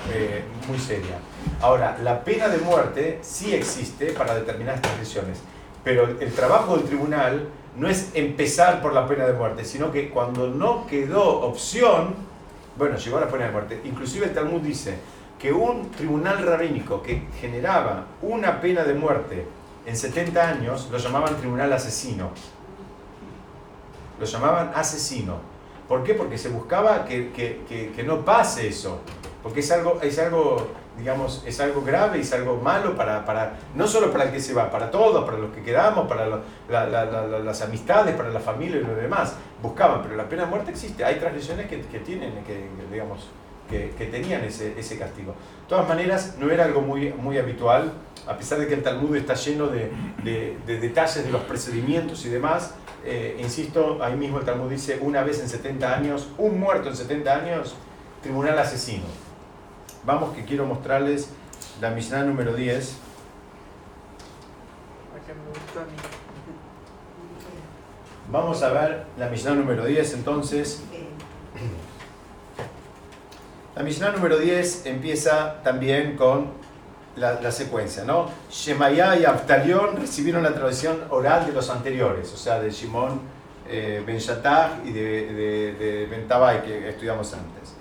muy seria. Ahora, la pena de muerte sí existe para determinadas decisiones, pero el trabajo del tribunal no es empezar por la pena de muerte, sino que cuando no quedó opción, bueno, llegó a la pena de muerte. Inclusive el Talmud dice que un tribunal rabínico que generaba una pena de muerte en 70 años lo llamaban tribunal asesino. Lo llamaban asesino. ¿Por qué? Porque se buscaba que, que- que- no pase eso. Porque es algo, es algo, digamos, es algo grave, es algo malo para, para, no solo para el que se va, para todos, para los que quedamos, para la- la- la- la- las amistades, para la familia y lo demás. Buscaban, pero la pena de muerte existe. Hay transgresiones que, que tienen, que, digamos, que, que tenían ese, ese castigo. De todas maneras, no era algo muy, muy habitual, a pesar de que el Talmud está lleno de, de- de detalles de los procedimientos y demás. eh, insisto, ahí mismo el Talmud dice, una vez en 70 años, un muerto en 70 años, tribunal asesino. Vamos que quiero mostrarles la Mishnah número 10. La que me gustó a mí. Vamos a ver la Mishnah número 10 entonces. La Mishnah número 10 empieza también con la, la secuencia, ¿no? Shemaya y Abtalión recibieron la tradición oral de los anteriores, o sea, de Shimon eh, Ben Shattach y de, de, de Ben Tabai que estudiamos antes.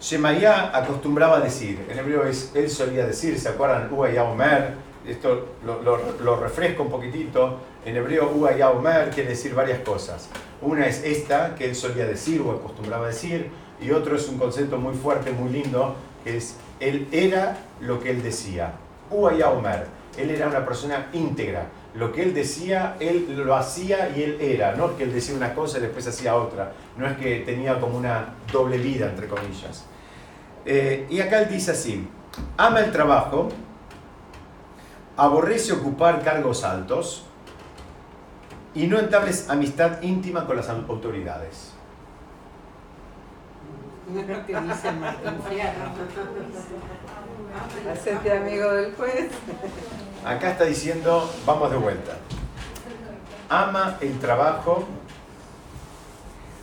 Shemaya acostumbraba a decir, en hebreo es, él solía decir, ¿se acuerdan? Uaya Omer, esto lo, refresco un poquitito, en hebreo Uaya Omer quiere decir varias cosas. Una es esta, que él solía decir o acostumbraba a decir, y otro es un concepto muy fuerte, muy lindo, que es él era lo que él decía. Uaya Omer, él era una persona íntegra. Lo que él decía, él lo hacía y él era. No es que él decía una cosa y después hacía otra. No es que tenía como una doble vida, entre comillas. Eh, y acá él dice así, ama el trabajo, aborrece ocupar cargos altos y no entables amistad íntima con las autoridades. No es lo que dice Martín Fierro. Hacete amigo del juez. Acá está diciendo, vamos de vuelta. Ama el trabajo,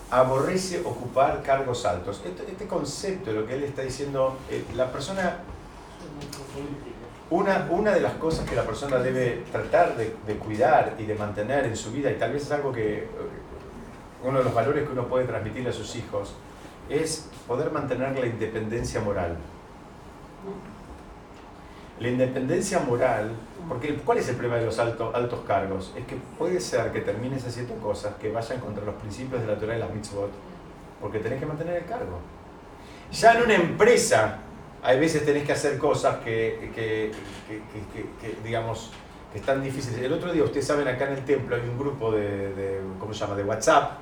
aborrece ocupar cargos altos. Este, este concepto, lo que él está diciendo, eh, la persona, una, una de las cosas que la persona debe tratar de, de cuidar y de mantener en su vida, y tal vez es algo que, eh, uno de los valores que uno puede transmitirle a sus hijos, es poder mantener la independencia moral. La independencia moral, porque ¿cuál es el problema de los alto- altos cargos? Es que puede ser que termines haciendo cosas que vayan contra los principios de la Torah y las mitzvot, porque tenés que mantener el cargo. Ya en una empresa hay veces tenés que hacer cosas que, que- que- digamos, que están difíciles. El otro día, ustedes saben, acá en el templo hay un grupo de, de- ¿cómo se llama?, de WhatsApp,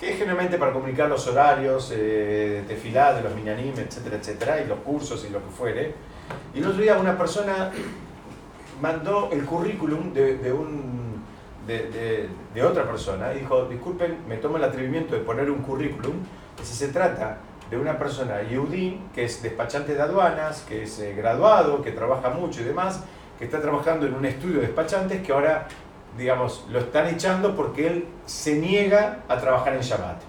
que es generalmente para comunicar los horarios eh, de tefilá, de los minyanim, etcétera, etcétera, y los cursos y lo que fuere. Y el otro día una persona mandó el currículum de, de un, de, de- otra persona y dijo, disculpen, me tomo el atrevimiento de poner un currículum, que si se trata de una persona yehudí, que es despachante de aduanas, que es eh, graduado, que trabaja mucho y demás, que está trabajando en un estudio de despachantes, que ahora, digamos, lo están echando porque él se niega a trabajar en Shabbat.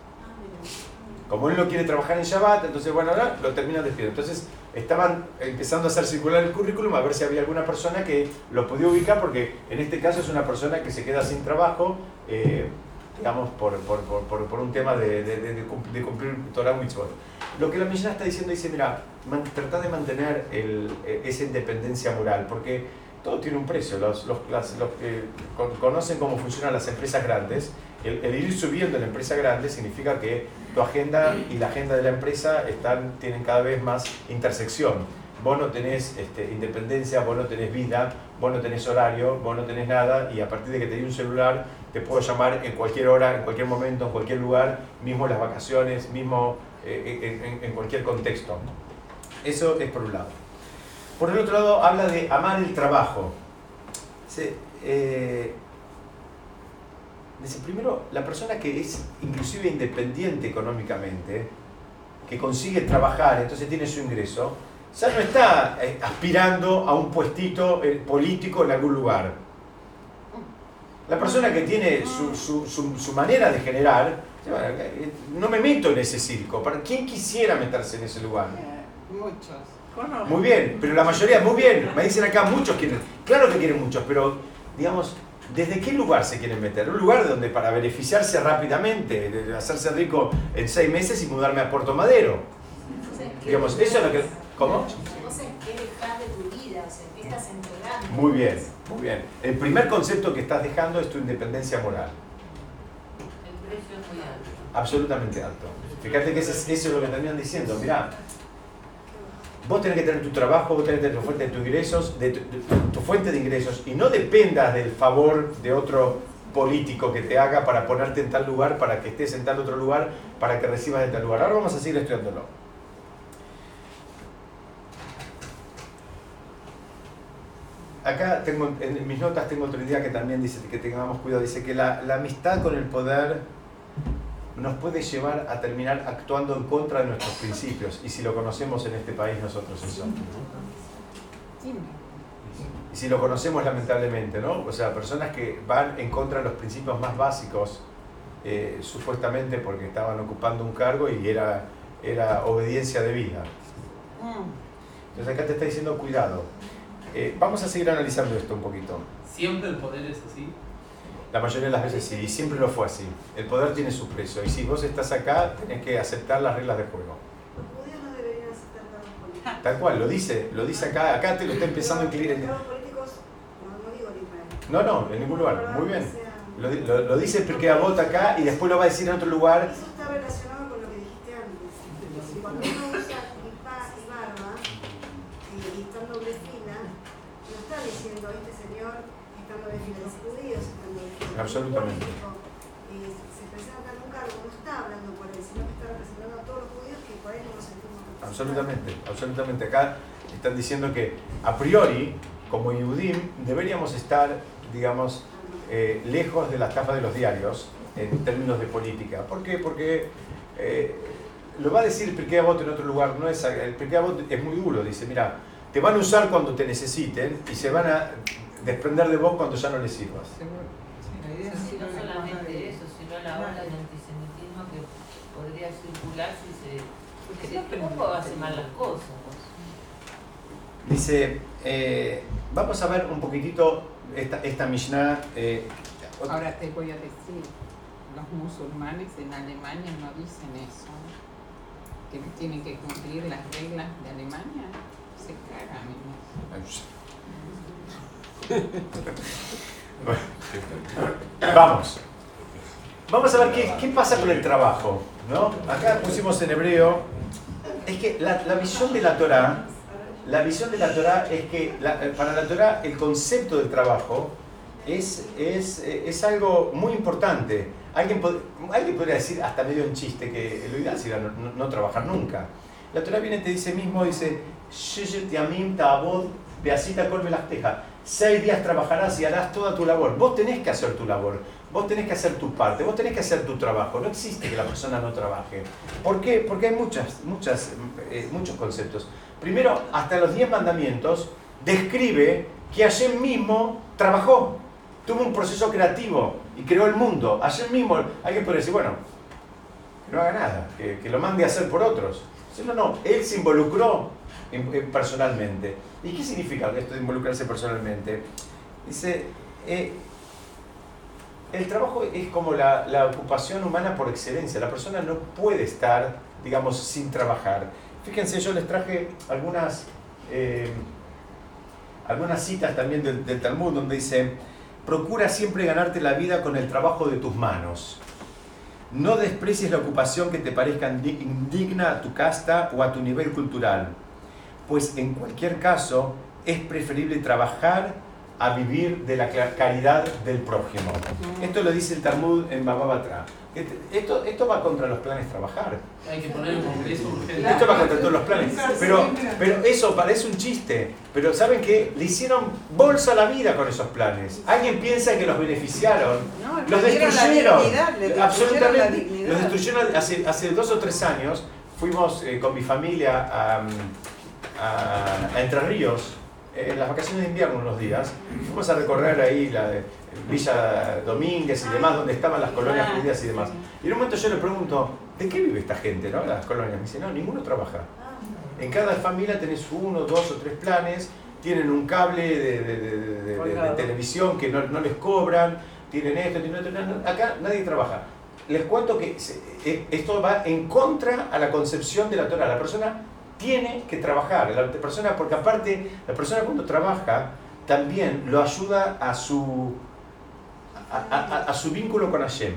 Como él no quiere trabajar en Shabbat, entonces, bueno, ahora lo terminan despidiendo. Entonces, estaban empezando a hacer circular el currículum a ver si había alguna persona que lo podía ubicar, porque en este caso es una persona que se queda sin trabajo, eh, digamos, por, por, por, por- un tema de, de, de- de cum- de cumplir Torah Mitzvot. Lo que la Mishnah está diciendo dice, mira, trata de mantener el- eh, esa independencia moral, porque todo tiene un precio. Los, los, las- los que con- conocen cómo funcionan las empresas grandes, el, el ir subiendo en la empresa grande significa que tu agenda y la agenda de la empresa están, tienen cada vez más intersección. Vos no tenés este, independencia, vos no tenés vida, vos no tenés horario, vos no tenés nada y a partir de que te di un celular te puedo llamar en cualquier hora, en cualquier momento, en cualquier lugar, mismo las vacaciones, mismo eh, en, en- cualquier contexto. Eso es por un lado. Por el otro lado, habla de amar el trabajo. Eh, dice, primero, la persona que es inclusive independiente económicamente, que consigue trabajar, entonces tiene su ingreso, ya no está eh, aspirando a un puestito eh, político en algún lugar. La persona que tiene su, su- su- su manera de generar, eh, no me meto en ese circo. ¿Para quién quisiera meterse en ese lugar? Eh, Muchos. Muy bien, pero la mayoría, muy bien, me dicen acá muchos quieren, claro que quieren muchos, pero digamos, ¿desde qué lugar se quieren meter? Un lugar donde para beneficiarse rápidamente, de- hacerse rico en seis meses y mudarme a Puerto Madero. Digamos, eso es lo que... ¿Cómo? No sé qué dejar de tu vida, o sea, qué estás entregando. Muy bien, muy bien. El primer concepto que estás dejando es tu independencia moral. El precio es muy alto. Absolutamente alto. Fíjate que eso es, eso es lo que terminan diciendo. Mirá, vos tenés que tener tu trabajo, vos tenés que tener tu fuente de tus ingresos, de tu, de tu fuente de ingresos, y no dependas del favor de otro político que te haga para ponerte en tal lugar, para que estés en tal otro lugar, para que recibas de tal lugar. Ahora vamos a seguir estudiándolo. Acá tengo, en mis notas tengo otra idea que también dice que tengamos cuidado. Dice que la, la amistad con el poder nos puede llevar a terminar actuando en contra de nuestros principios. Y si lo conocemos en este país, nosotros eso. Y si lo conocemos lamentablemente, ¿no? O sea, personas que van en contra de los principios más básicos, eh, supuestamente porque estaban ocupando un cargo y era, era obediencia de vida. Entonces acá te está diciendo cuidado. Eh, vamos a seguir analizando esto un poquito. ¿Siempre el poder es así? La mayoría de las veces sí, y siempre lo fue así. El poder tiene su precio, y si vos estás acá, tenés que aceptar las reglas del juego. Los judíos no deberían aceptar. Tal cual, lo dice, lo dice acá, acá te lo está empezando a incluir. En. No, no, en ningún lugar, muy bien. Lo, lo- lo dice porque Abot acá y después lo va a decir en otro lugar. Eso está relacionado con lo que dijiste antes. Si Cuando uno usa kippah y barba y, y está en doble fila, no está diciendo este señor está en doble fila. Los judíos están en doble fila. Absolutamente. Eh, se presenta en un cargo, no está hablando por él, sino que está representando a todos los judíos que por ahí no representados. Absolutamente, absolutamente. Acá están diciendo que a priori, como Yudim, deberíamos estar, digamos, eh, lejos de las tapas de los diarios en términos de política. ¿Por qué? Porque eh, lo va a decir Pirkei Avot en otro lugar. No es, el Pirkei Avot es muy duro. Dice, mira, te van a usar cuando te necesiten y se van a desprender de vos cuando ya no les sirvas. Es Sí, no solamente de- eso, sino la ola de antisemitismo que podría circular si se... Porque poco hace mal las cosas. Dice, eh, vamos a ver un poquitito esta, esta Mishnah. eh, Ahora te voy a decir, los musulmanes en Alemania no dicen eso, que tienen que cumplir las reglas de Alemania, se cagan en eso. Vamos. Vamos a ver qué, pasa con el trabajo. ¿no? Acá pusimos en hebreo. Es que la, visión de la Torah, la visión de la Torah es que la- para la Torah el concepto del trabajo es, es, eh, es algo muy importante. Alguien, pod- podría decir, hasta medio en chiste, que lo ideal sería no, no- trabajar nunca. La Torah viene y te dice mismo, dice, "Sheshet yamim ta'abod beasita kol melachteja". Seis días trabajarás y harás toda tu labor. Vos tenés que hacer tu labor, vos tenés que hacer tu parte, vos tenés que hacer tu trabajo. No existe que la persona no trabaje. ¿Por qué? Porque hay muchas, muchas, eh, muchos conceptos. Primero, hasta los diez mandamientos describe que Hashem mismo trabajó, tuvo un proceso creativo y creó el mundo. Hashem mismo, alguien puede decir, bueno, que no haga nada, que, que lo mande a hacer por otros. No, no, él se involucró en- en- personalmente. ¿Y qué significa esto de involucrarse personalmente? Dice, eh, el trabajo es como la, la ocupación humana por excelencia. La persona no puede estar, digamos, sin trabajar. Fíjense, yo les traje algunas, eh, algunas citas también del, del Talmud donde dice, procura siempre ganarte la vida con el trabajo de tus manos. No desprecies la ocupación que te parezca indi- indigna a tu casta o a tu nivel cultural, pues en cualquier caso es preferible trabajar a vivir de la caridad del prójimo. Esto lo dice el Talmud en Baba Batra. Esto, esto va contra los planes trabajar. Hay que poner un congreso. Esto va contra todos los planes. Pero, pero eso parece un chiste. Pero ¿saben qué? Le hicieron bolsa a la vida con esos planes. Alguien piensa que los beneficiaron. No, Los perdieron la destruyeron. dignidad, destruyeron la Absolutamente. dignidad. Los destruyeron hace, hace dos o tres años. Fuimos eh, con mi familia a, a- a Entre Ríos. eh, En las vacaciones de invierno unos días, fuimos a recorrer ahí la de Villa Domínguez y demás, donde estaban las colonias judías y demás. Y en un momento yo le pregunto, ¿de qué vive esta gente, no? Las colonias. Me dice, no, ninguno trabaja. En cada familia tenés uno, dos o tres planes, tienen un cable de, de- de- de- televisión que no, no les cobran, tienen esto, tienen otro. no, acá nadie trabaja. Les cuento que eh, esto va en contra a la concepción de la Torah. La persona tiene que trabajar, la persona, porque aparte, la persona cuando trabaja también lo ayuda a su, a, su vínculo con Hashem.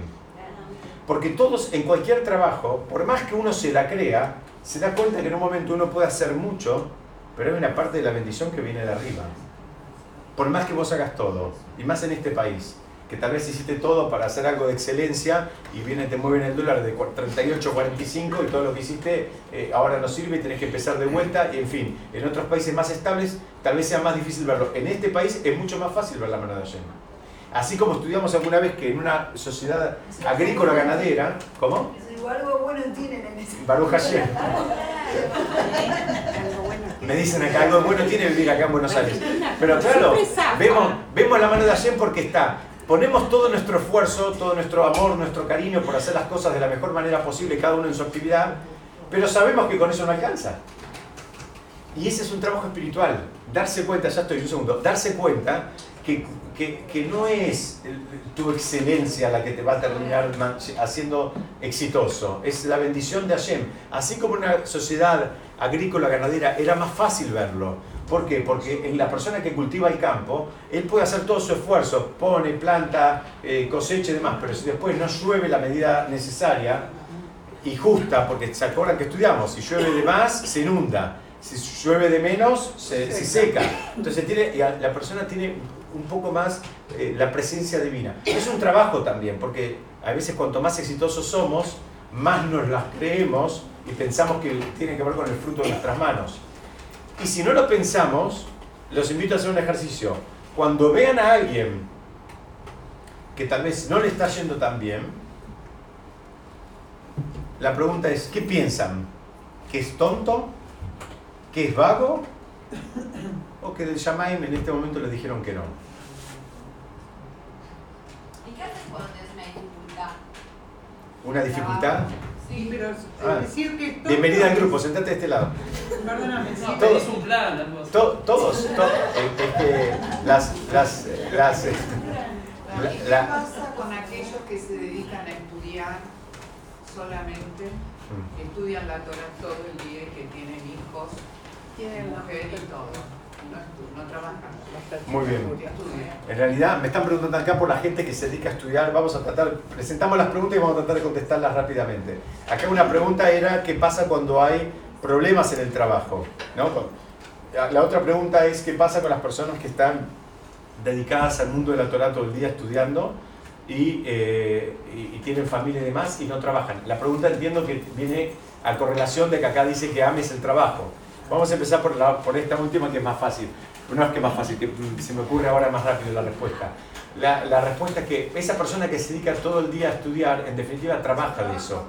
Porque todos, en cualquier trabajo, por más que uno se la crea, se da cuenta que en un momento uno puede hacer mucho, pero hay una parte de la bendición que viene de arriba. Por más que vos hagas todo, y más en este país, que tal vez hiciste todo para hacer algo de excelencia y viene te mueven el dólar de 38, 45 y todo lo que hiciste eh, ahora no sirve y tenés que empezar de vuelta y en fin, en otros países más estables tal vez sea más difícil verlo. En este país es mucho más fácil ver la mano de Hashem. Así como estudiamos alguna vez que en una sociedad agrícola ganadera, ¿cómo? Algo bueno tienen en ese. Baruch Hashem. Me dicen acá algo bueno tiene vivir acá en Buenos Aires. Pero claro, vemos, vemos la mano de Hashem porque está. Ponemos todo nuestro esfuerzo, todo nuestro amor, nuestro cariño por hacer las cosas de la mejor manera posible, cada uno en su actividad, pero sabemos que con eso no alcanza. Y ese es un trabajo espiritual. Darse cuenta, ya estoy un segundo, darse cuenta que, que- que no es tu excelencia la que te va a terminar haciendo exitoso, es la bendición de Hashem. Así como una sociedad agrícola ganadera era más fácil verlo. ¿Por qué? Porque en la persona que cultiva el campo, él puede hacer todo su esfuerzo, pone, planta, eh, cosecha y demás, pero si después no llueve la medida necesaria, y justa, porque se acuerdan que estudiamos, si llueve de más, se inunda, si llueve de menos, se, se seca. Entonces tiene, la persona tiene un poco más eh, la presencia divina. Es un trabajo también, porque a veces cuanto más exitosos somos, más nos las creemos y pensamos que tiene que ver con el fruto de nuestras manos. Y si no lo pensamos, los invito a hacer un ejercicio. Cuando vean a alguien que tal vez no le está yendo tan bien, la pregunta es, ¿qué piensan? ¿Que es tonto? ¿Que es vago? ¿O que del Shamaim en este momento le dijeron que no? ¿Y qué haces cuando una dificultad? ¿Una dificultad? Sí, pero Ah. decir que todo- Bienvenida al grupo, sentate de este lado. Perdóname, sí, Todos. un plan, así. To- todos, to- eh, este, las, las, las, eh, la- ¿Y qué la- pasa con aquellos que se dedican a estudiar solamente, Mm. estudian la Torah todo el día y que tienen hijos, Tienen la- mujer y todo? Muy bien. En realidad me están preguntando acá por la gente que se dedica a estudiar. Vamos a tratar, presentamos las preguntas y vamos a tratar de contestarlas rápidamente. Acá una pregunta era qué pasa cuando hay problemas en el trabajo. ¿no? La otra pregunta es qué pasa con las personas que están dedicadas al mundo de la Torah todo el día estudiando y, eh, y tienen familia y demás y no trabajan. La pregunta entiendo que viene a correlación de que acá dice que ames el trabajo. Vamos a empezar por, la, por esta última que es más fácil. No es que es más fácil, que mm, se me ocurre ahora más rápido la respuesta. La, la respuesta es que esa persona que se dedica todo el día a estudiar, en definitiva, trabaja de eso.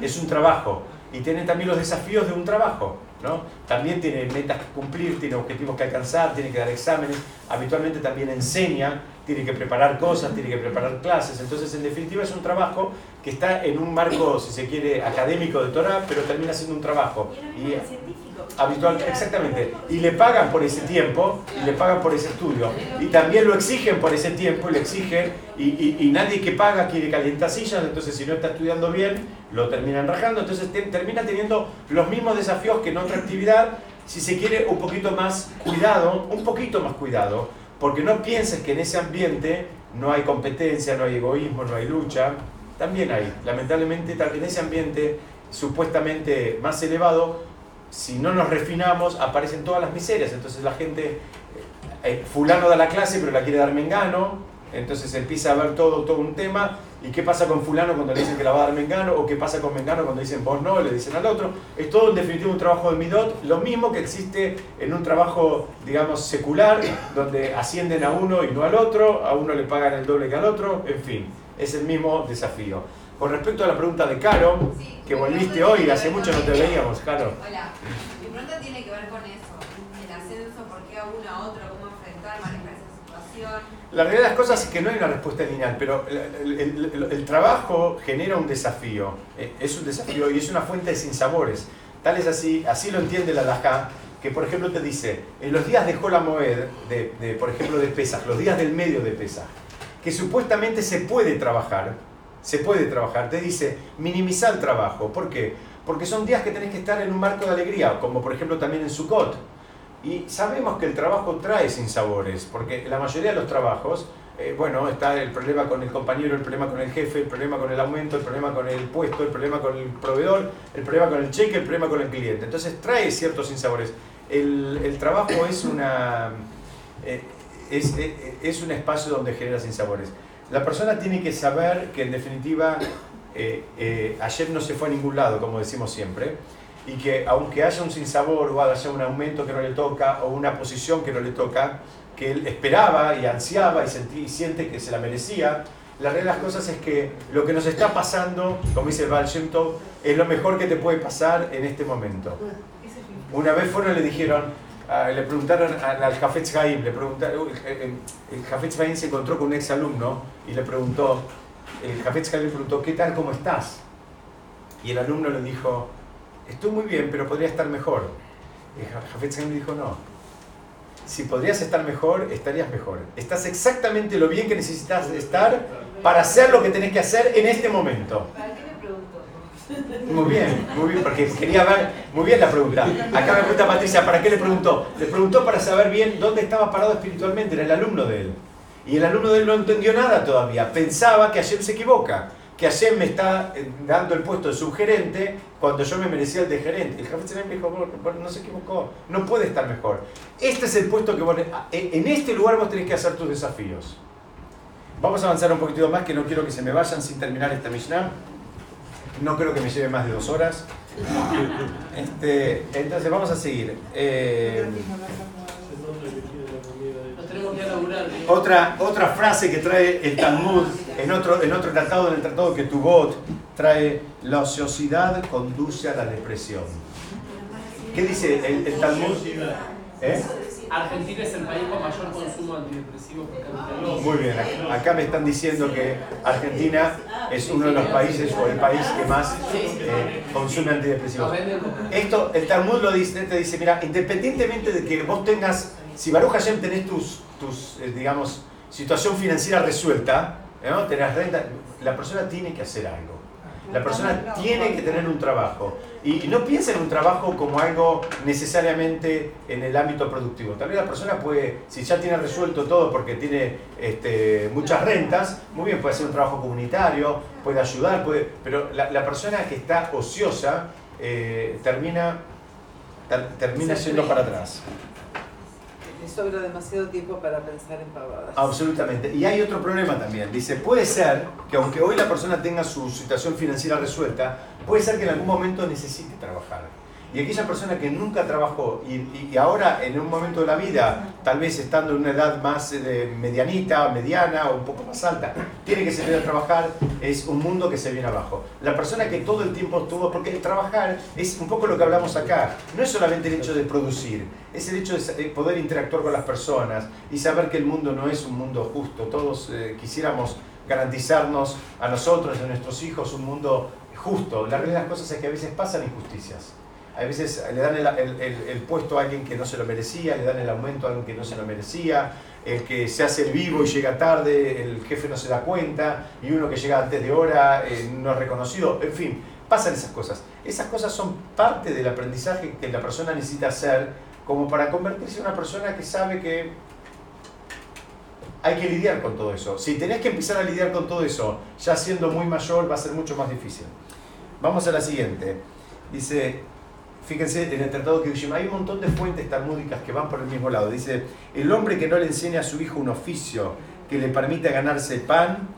Es un trabajo. Y tiene también los desafíos de un trabajo. ¿no? También tiene metas que cumplir, tiene objetivos que alcanzar, tiene que dar exámenes. Habitualmente también enseña, tiene que preparar cosas, tiene que preparar clases. Entonces, en definitiva, es un trabajo que está en un marco, si se quiere, académico de Torah, pero termina siendo un trabajo. Y, habitual, exactamente. Y le pagan por ese tiempo, y le pagan por ese estudio. Y también lo exigen por ese tiempo, y le exigen, y, y- nadie que paga quiere calientar sillas, entonces si no está estudiando bien, lo terminan rajando. Entonces te- termina teniendo los mismos desafíos que en otra actividad, si se quiere un poquito más cuidado, un poquito más cuidado, porque no pienses que en ese ambiente no hay competencia, no hay egoísmo, no hay lucha. También hay, lamentablemente, en ese ambiente supuestamente más elevado, si no nos refinamos, aparecen todas las miserias. Entonces la gente, eh, eh, fulano da la clase, pero la quiere dar mengano, entonces empieza a ver todo, todo un tema. ¿Y qué pasa con fulano cuando le dicen que la va a dar mengano? ¿O qué pasa con mengano cuando dicen vos no, le dicen al otro? Es todo en definitiva un trabajo de midot, lo mismo que existe en un trabajo, digamos, secular, donde ascienden a uno y no al otro, a uno le pagan el doble que al otro, en fin, es el mismo desafío. Con respecto a la pregunta de Caro, Sí, que volviste hoy, hace que ver mucho no te veíamos, Caro. Hola, mi pregunta tiene que ver con eso, el ascenso, por qué a uno a otro, cómo enfrentar, manejar esa situación. La realidad de las cosas es que no hay una respuesta lineal, pero el, el- el- el trabajo genera un desafío, eh, es un desafío y es una fuente de sinsabores. Tal es así, así lo entiende la Lajá, que por ejemplo te dice, en los días de Jola Moed, de, de, por ejemplo de Pesach, los días del medio de Pesach, que supuestamente se puede trabajar, se puede trabajar, te dice minimizar el trabajo. ¿Por qué? Porque son días que tenés que estar en un marco de alegría, como por ejemplo también en Sukkot. Y sabemos que el trabajo trae sinsabores, porque la mayoría de los trabajos, eh, bueno, está el problema con el compañero, el problema con el jefe, el problema con el aumento, el problema con el puesto, el problema con el proveedor, el problema con el cheque, el problema con el cliente. Entonces trae ciertos sinsabores. El, el trabajo es una... eh, es, es- es un espacio donde genera sinsabores. La persona tiene que saber que en definitiva eh, eh, ayer no se fue a ningún lado, como decimos siempre, y que aunque haya un sinsabor o haya un aumento que no le toca o una posición que no le toca, que él esperaba y ansiaba y, sentí- y siente que se la merecía, la realidad de las cosas es que lo que nos está pasando, como dice el Baal Shem Tov, es lo mejor que te puede pasar en este momento. Una vez fueron y le dijeron, ah, le preguntaron al, al Jafetz Haim, le preguntaron, el, el, el Jafetz Haim se encontró con un ex alumno y le preguntó, el Jafetz Haim le preguntó, ¿qué tal, cómo estás? Y el alumno le dijo, estoy muy bien, pero podría estar mejor. El Jafetz Haim le dijo, no, si podrías estar mejor, estarías mejor. Estás exactamente lo bien que necesitas estar para hacer lo que tenés que hacer en este momento. ¿Para qué le pregunto? Muy bien, muy bien, porque quería ver, muy bien la pregunta. Acá me pregunta Patricia, ¿para qué le preguntó? Le preguntó para saber bien dónde estaba parado espiritualmente, era el alumno de él. Y el alumno de él no entendió nada todavía, pensaba que Hashem se equivoca, que Hashem me está eh, dando el puesto de subgerente cuando yo me merecía el de gerente. El jefe me dijo, "Vos- vos no se equivocó, no puede estar mejor. Este es el puesto que vos, en en este lugar vos tenés que hacer tus desafíos. Vamos a avanzar un poquito más, que no quiero que se me vayan sin terminar esta Mishnah. No creo que me lleve más de dos horas. Este, entonces vamos a seguir. Eh, otra, otra frase que trae el Talmud en otro, en otro tratado, en el tratado que Tubot, trae la ociosidad conduce a la depresión. ¿Qué dice el, el Talmud? ¿Eh? Argentina es el país con mayor consumo antidepresivo por cápita. Muy bien, acá- acá me están diciendo que Argentina es uno de los países o el país que más eh, consume antidepresivos. Esto, el Talmud lo dice, te dice, mira, independientemente de que vos tengas, si Baruch Hashem tenés tus, tus eh, digamos, situación financiera resuelta, ¿no? tenés renta, la persona tiene que hacer algo. La persona tiene que tener un trabajo. Y, no piensa en un trabajo como algo necesariamente en el ámbito productivo. Tal vez la persona puede, si ya tiene resuelto todo porque tiene este, muchas rentas, muy bien, puede hacer un trabajo comunitario, puede ayudar, puede, pero la, la persona que está ociosa eh, termina ter- termina yendo para atrás. Le sobra demasiado tiempo para pensar en pavadas. Absolutamente. Y hay otro problema también. Dice, puede ser que aunque hoy la persona tenga su situación financiera resuelta, puede ser que en algún momento necesite trabajar. Y aquella persona que nunca trabajó y, y- ahora en un momento de la vida, tal vez estando en una edad más eh, medianita, mediana o un poco más alta, tiene que salir a trabajar, es un mundo que se viene abajo. La persona que todo el tiempo estuvo, porque el trabajar es un poco lo que hablamos acá, no es solamente el hecho de producir, es el hecho de poder interactuar con las personas y saber que el mundo no es un mundo justo. Todos eh, quisiéramos garantizarnos a nosotros y a nuestros hijos un mundo justo. La realidad de las cosas es que a veces pasan injusticias. A veces le dan el, el- puesto a alguien que no se lo merecía, le dan el aumento a alguien que no se lo merecía, el que se hace el vivo y llega tarde, el jefe no se da cuenta y uno que llega antes de hora eh, no es reconocido. En fin, pasan esas cosas. Esas cosas son parte del aprendizaje que la persona necesita hacer como para convertirse en una persona que sabe que hay que lidiar con todo eso. Si tenés que empezar a lidiar con todo eso, ya siendo muy mayor, va a ser mucho más difícil. Vamos a la siguiente. Dice, fíjense, en el Tratado de Kiyushima hay un montón de fuentes talmúdicas que van por el mismo lado. Dice, el hombre que no le enseña a su hijo un oficio que le permita ganarse el pan,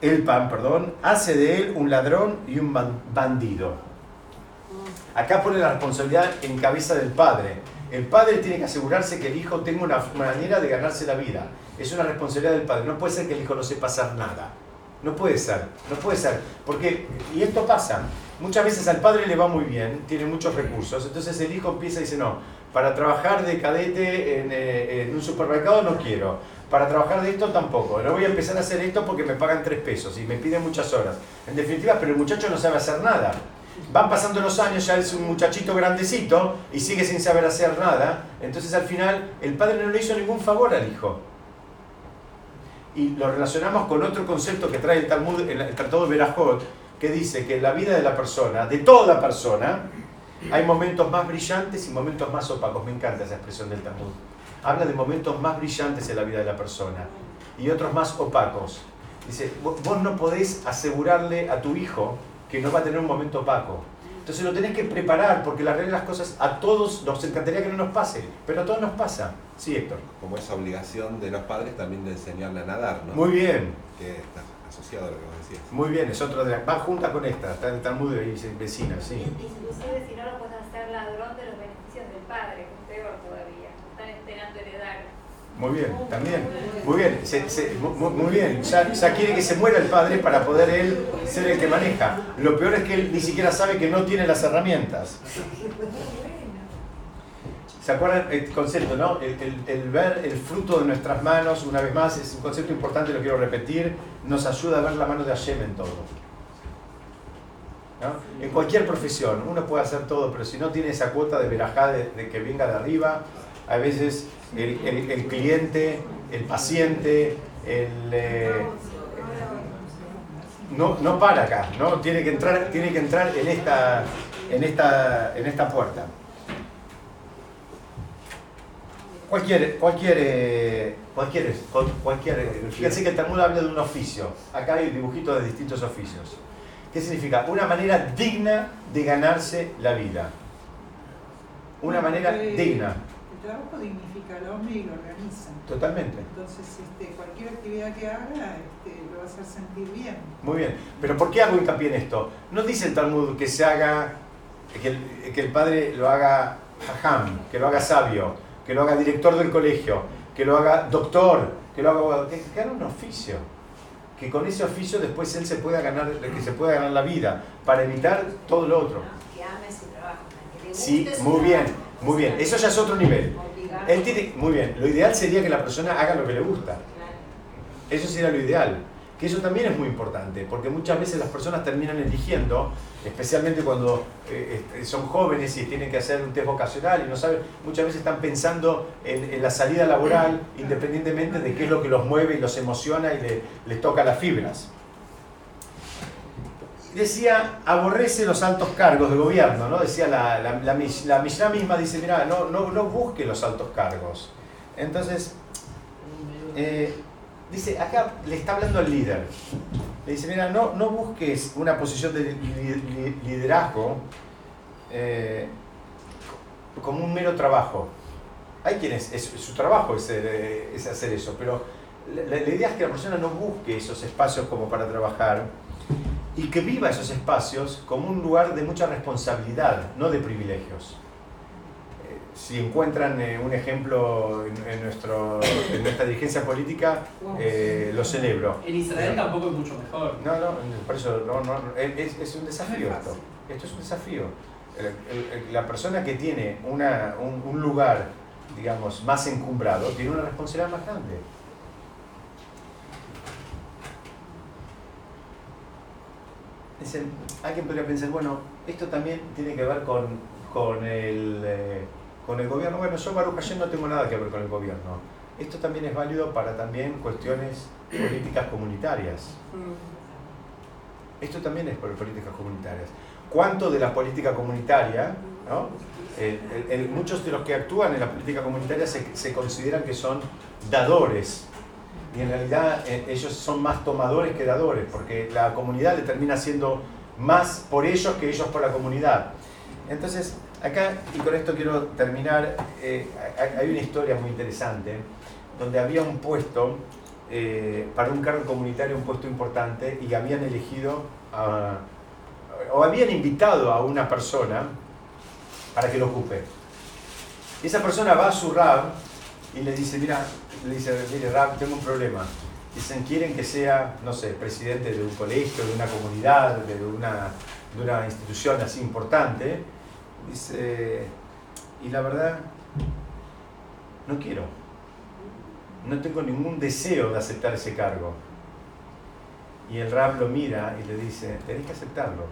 el pan, perdón, hace de él un ladrón y un ban- bandido. Acá pone la responsabilidad en cabeza del padre. El padre tiene que asegurarse que el hijo tenga una manera de ganarse la vida. Es una responsabilidad del padre. No puede ser que el hijo no sepa hacer nada. No puede ser, no puede ser. Porque, y esto pasa, muchas veces al padre le va muy bien, tiene muchos recursos, entonces el hijo empieza y dice, no, para trabajar de cadete en, eh, en un supermercado no quiero, para trabajar de esto tampoco, no voy a empezar a hacer esto porque me pagan tres pesos y me piden muchas horas. En definitiva, pero el muchacho no sabe hacer nada. Van pasando los años, ya es un muchachito grandecito y sigue sin saber hacer nada, entonces al final el padre no le hizo ningún favor al hijo y lo relacionamos con otro concepto que trae el Talmud, el, el Tratado de Berajot, que dice que en la vida de la persona, de toda persona, hay momentos más brillantes y momentos más opacos. Me encanta esa expresión del Talmud. Habla de momentos más brillantes en la vida de la persona y otros más opacos. Dice, "Vo- vos no podés asegurarle a tu hijo que no va a tener un momento opaco. Entonces lo tenés que preparar porque la realidad de las cosas a todos nos encantaría que no nos pase, pero a todos nos pasa. Sí, Héctor. Como esa obligación de los padres también de enseñarle a nadar, ¿no? Muy bien. Que está asociado a lo que vos decías. Muy bien, es otra de las. Va junta con esta, está en el Talmud de vecina, sí. Inclusive si no lo pueden hacer ladrón de los beneficios del padre, que es peor todavía. Están esperando heredar. Muy bien, también. Muy bien, muy bien. Ya, ya quiere que se muera el padre para poder él ser el que maneja. Lo peor es que él ni siquiera sabe que no tiene las herramientas. ¿Se acuerdan el concepto, no? El, el- ver el fruto de nuestras manos, una vez más, es un concepto importante, lo quiero repetir, nos ayuda a ver la mano de Hashem en todo. ¿no? En cualquier profesión, uno puede hacer todo, pero si no tiene esa cuota de verajá de que venga de arriba, a veces el, el- el cliente, el paciente, el, eh, no, no para acá, ¿no? Tiene que entrar, tiene que entrar en, esta, en, esta, en esta puerta. Cualquier, cualquier, eh, cualquier, cual- cualquier, fíjense que el Talmud habla de un oficio. Acá hay dibujitos de distintos oficios. ¿Qué significa? Una manera digna de ganarse la vida. Una manera Eh, digna, trabajo dignifica al hombre y lo organiza. totalmente. Entonces, este, cualquier actividad que haga este, lo va a hacer sentir bien. Muy bien. Pero ¿por qué hago hincapié en esto? No dice el Talmud que se haga, que el, que el padre lo haga hajam, que lo haga sabio, que lo haga director del colegio, que lo haga doctor, que lo haga que, que haga un oficio. Que con ese oficio después él se pueda ganar, que se pueda ganar la vida, para evitar todo lo otro. Que ame su trabajo, que le guste Sí, su muy bien, trabajo. Muy bien. Eso ya es otro nivel. Él tiene, muy bien, lo ideal sería que la persona haga lo que le gusta. Eso sería lo ideal. Que eso también es muy importante, porque muchas veces las personas terminan eligiendo, especialmente cuando eh, este, son jóvenes y tienen que hacer un test vocacional y no saben, muchas veces están pensando en, en la salida laboral independientemente de qué es lo que los mueve y los emociona y le- les toca las fibras. Decía, aborrece los altos cargos de gobierno, ¿no? Decía la, la, la, Mish- la Mishnah misma, dice, mira, no, no, no busque los altos cargos. Entonces, eh, dice, acá le está hablando al líder. Le dice, mira, no, no busques una posición de li- li- liderazgo eh, como un mero trabajo. Hay quienes, es, su trabajo es, eh, es hacer eso, pero la idea es que la persona no busque esos espacios como para trabajar y que viva esos espacios como un lugar de mucha responsabilidad, no de privilegios. Eh, Si encuentran eh, un ejemplo en, en nuestro, en nuestra dirigencia política, eh, lo celebro. En Israel tampoco es mucho mejor. No, no, por eso no, no, es, es un desafío esto. Esto es un desafío. La persona que tiene una, un, un lugar, digamos, más encumbrado, tiene una responsabilidad más grande. Dicen, alguien podría pensar, bueno, esto también tiene que ver con, con, el, eh, con el gobierno. Bueno, yo, Baruch Hashem, no tengo nada que ver con el gobierno. Esto también es válido para también cuestiones políticas comunitarias. Esto también es por políticas comunitarias. ¿Cuánto de la política comunitaria, ¿no? Muchos de los que actúan en la política comunitaria se, se consideran que son dadores y en realidad eh, ellos son más tomadores que dadores porque la comunidad le termina siendo más por ellos que ellos por la comunidad. Entonces, acá, y con esto quiero terminar, eh, hay una historia muy interesante donde había un puesto eh, para un cargo comunitario, un puesto importante, y habían elegido o habían invitado a una persona para que lo ocupe. Y esa persona va a su rab y le dice, mira, le dice, mire rab, tengo un problema. Dicen, quieren que sea, no sé, presidente de un colegio, de una comunidad, de una, de una institución así importante. Dice, y la verdad, no quiero. No tengo ningún deseo de aceptar ese cargo. Y el rab lo mira y le dice, tenés que aceptarlo.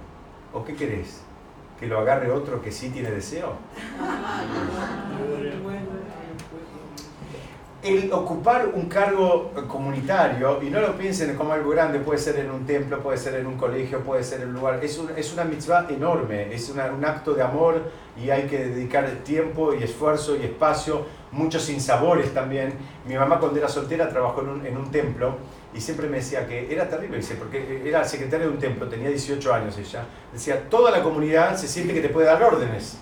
¿O qué querés? ¿Que lo agarre otro que sí tiene deseo? el ocupar un cargo comunitario, y no lo piensen como algo grande, puede ser en un templo, puede ser en un colegio, puede ser en un lugar, es, un- es una mitzvah enorme, es una- un acto de amor y hay que dedicar tiempo y esfuerzo y espacio, muchos sinsabores también. Mi mamá cuando era soltera trabajó en un, en un templo y siempre me decía que era terrible, dice, porque era secretaria de un templo, tenía 18 años ella, decía, toda la comunidad se siente que te puede dar órdenes.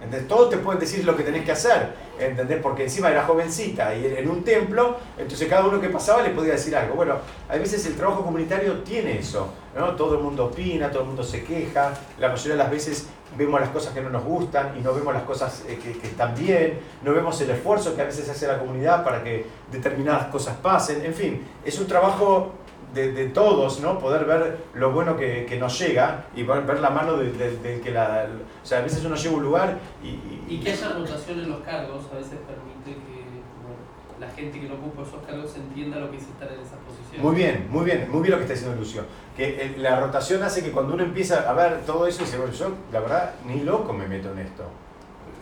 ¿Entendés? Todos te pueden decir lo que tenés que hacer, ¿entendés? Porque encima era jovencita y en un templo, entonces cada uno que pasaba le podía decir algo. Bueno, a veces el trabajo comunitario tiene eso, ¿no? Todo el mundo opina, todo el mundo se queja, la mayoría de las veces vemos las cosas que no nos gustan y no vemos las cosas eh, que, que están bien, no vemos el esfuerzo que a veces hace la comunidad para que determinadas cosas pasen, en fin, es un trabajo de, de todos, ¿no? Poder ver lo bueno que, que nos llega y ver, ver la mano del de, de que la... O sea, a veces uno llega a un lugar y... y- Y que haya rotación en los cargos a veces permite que bueno, la gente que no ocupa esos cargos entienda lo que es estar en esas posiciones. Muy bien, muy bien, muy bien lo que está diciendo Lucio. Que eh, la rotación hace que cuando uno empieza a ver todo eso, dice, bueno, yo la verdad ni loco me meto en esto.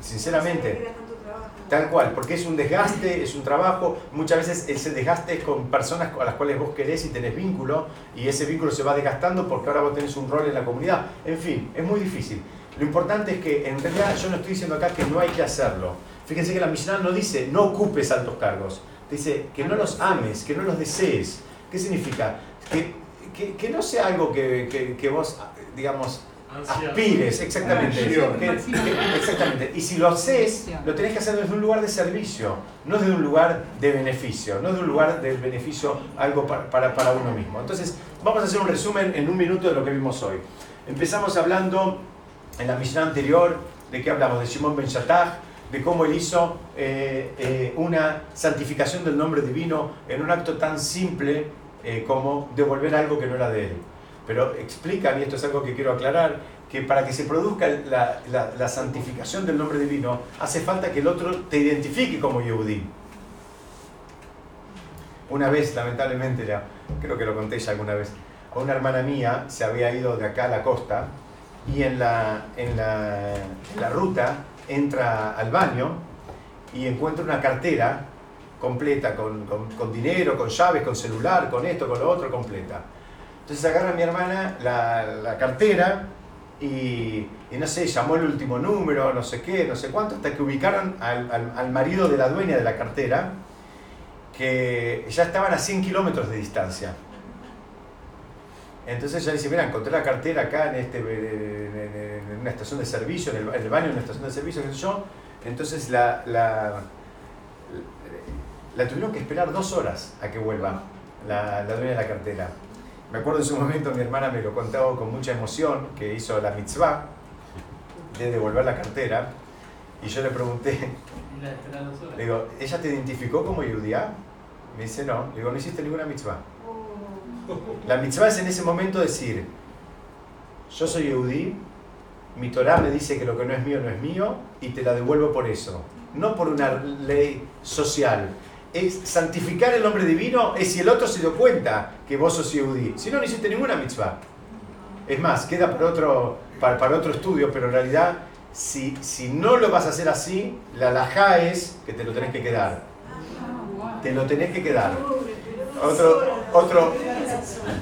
Sinceramente. Tal cual, porque es un desgaste, es un trabajo. Muchas veces ese desgaste es con personas a las cuales vos querés y tenés vínculo, y ese vínculo se va desgastando porque ahora vos tenés un rol en la comunidad. En fin, es muy difícil. Lo importante es que en realidad yo no estoy diciendo acá que no hay que hacerlo. Fíjense que la Mishnah no dice no ocupes altos cargos, dice que no los ames, que no los desees. ¿Qué significa? Que, que, que no sea algo que, que, que vos, digamos, aspires, exactamente. Ansiedad. Que- que- exactamente. Y si lo haces, lo tenés que hacer desde un lugar de servicio, no desde un lugar de beneficio, no desde un lugar del beneficio algo para, para, para uno mismo. Entonces, vamos a hacer un resumen en un minuto de lo que vimos hoy. Empezamos hablando en la misión anterior de qué hablamos, de Simón Ben Shattach, de cómo él hizo eh, eh, una santificación del nombre divino en un acto tan simple eh, como devolver algo que no era de él. Pero explican, y esto es algo que quiero aclarar, que para que se produzca la, la- la santificación del nombre divino, hace falta que el otro te identifique como Yehudí. Una vez, lamentablemente, ya, creo que lo conté ya alguna vez, a una hermana mía se había ido de acá a la costa y en la, en la, en la ruta entra al baño y encuentra una cartera completa con, con- con dinero, con llaves, con celular, con esto, con lo otro, completa. Entonces agarra mi hermana la, la cartera y, y no sé, llamó el último número, no sé qué, no sé cuánto, hasta que ubicaron al, al- marido de la dueña de la cartera, que ya estaban a 100 kilómetros de distancia. Entonces ella dice, mira, encontré la cartera acá en, este, en, una estación de servicio, en el, baño de una estación de servicio, qué sé yo. Entonces la, la, la tuvieron que esperar dos horas a que vuelva la, la dueña de la cartera. Me acuerdo en su momento, mi hermana me lo contaba con mucha emoción, que hizo la mitzvah de devolver la cartera. Y yo le pregunté, le digo, ¿ella te identificó como judía? Me dice, no. Le digo, no hiciste ninguna mitzvah. La mitzvah es en ese momento decir, yo soy Yehudí, mi Torah me dice que lo que no es mío no es mío y te la devuelvo por eso. No por una ley social. Es santificar el nombre divino es si el otro se dio cuenta que vos sos Yehudí. Si no, no hiciste ninguna mitzvah. Es más, queda para otro, para, para otro estudio, pero en realidad, si, si no lo vas a hacer así, la alajá es que te lo tenés que quedar. Te lo tenés que quedar. Otro, otro,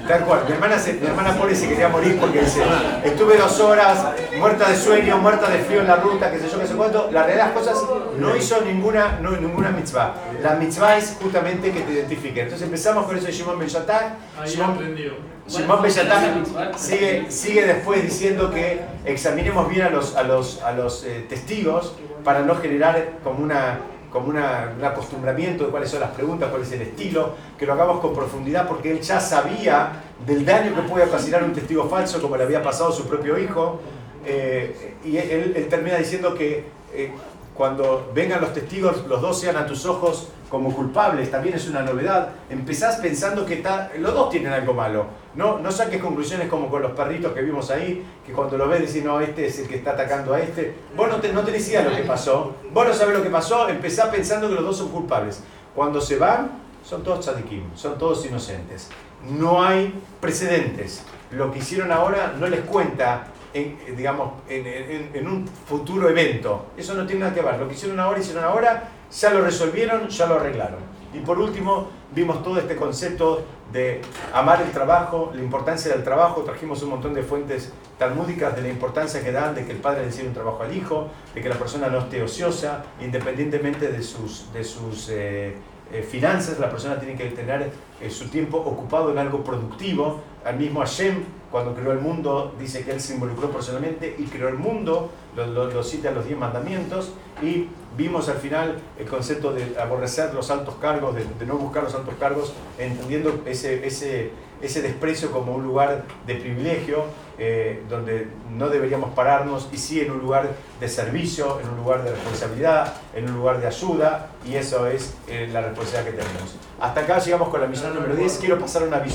tal cual. Mi hermana, se- mi hermana pobre se quería morir porque dice, estuve dos horas muerta de sueño, muerta de frío en la ruta, qué sé yo, qué sé cuánto. La realidad de las cosas no hizo ninguna, no, ninguna mitzvah. La mitzvah es justamente que te identifique. Entonces empezamos con eso de Shimon Ben Shimon- aprendió. Simón Bellatán sigue, sigue después diciendo que examinemos bien a los, a los, a los eh, testigos para no generar como, una, como un acostumbramiento de cuáles son las preguntas, cuál es el estilo, que lo hagamos con profundidad porque él ya sabía del daño que puede ocasionar un testigo falso como le había pasado a su propio hijo. eh, y él, él termina diciendo que eh, cuando vengan los testigos, los dos sean a tus ojos como culpables, también es una novedad. Empezás pensando que ta- los dos tienen algo malo. No, no saques conclusiones como con los perritos que vimos ahí, que cuando lo ves decís, no, este es el que está atacando a este. Vos no, te, no lo que pasó. Vos no sabés lo que pasó, empezás pensando que los dos son culpables. Cuando se van, son todos tzadikim, son todos inocentes. No hay precedentes. Lo que hicieron ahora no les cuenta en, digamos, en, un futuro evento. Eso no tiene nada que ver. Lo que hicieron ahora, hicieron ahora, ya lo resolvieron, ya lo arreglaron. Y por último, vimos todo este concepto de amar el trabajo, la importancia del trabajo. Trajimos un montón de fuentes talmúdicas de la importancia que dan de que el padre le enseñe un trabajo al hijo, de que la persona no esté ociosa, independientemente de sus, de sus eh, eh, finanzas, la persona tiene que tener eh, su tiempo ocupado en algo productivo. Al mismo Hashem, cuando creó el mundo, dice que él se involucró personalmente y creó el mundo, lo, cita los diez mandamientos, y vimos al final el concepto de aborrecer los altos cargos, de, de no buscar los altos cargos, entendiendo ese, ese, ese desprecio como un lugar de privilegio, eh, donde no deberíamos pararnos, y sí en un lugar de servicio, en un lugar de responsabilidad, en un lugar de ayuda, y eso es eh, la responsabilidad que tenemos. Hasta acá llegamos con la misión número 10. Quiero pasar una visión.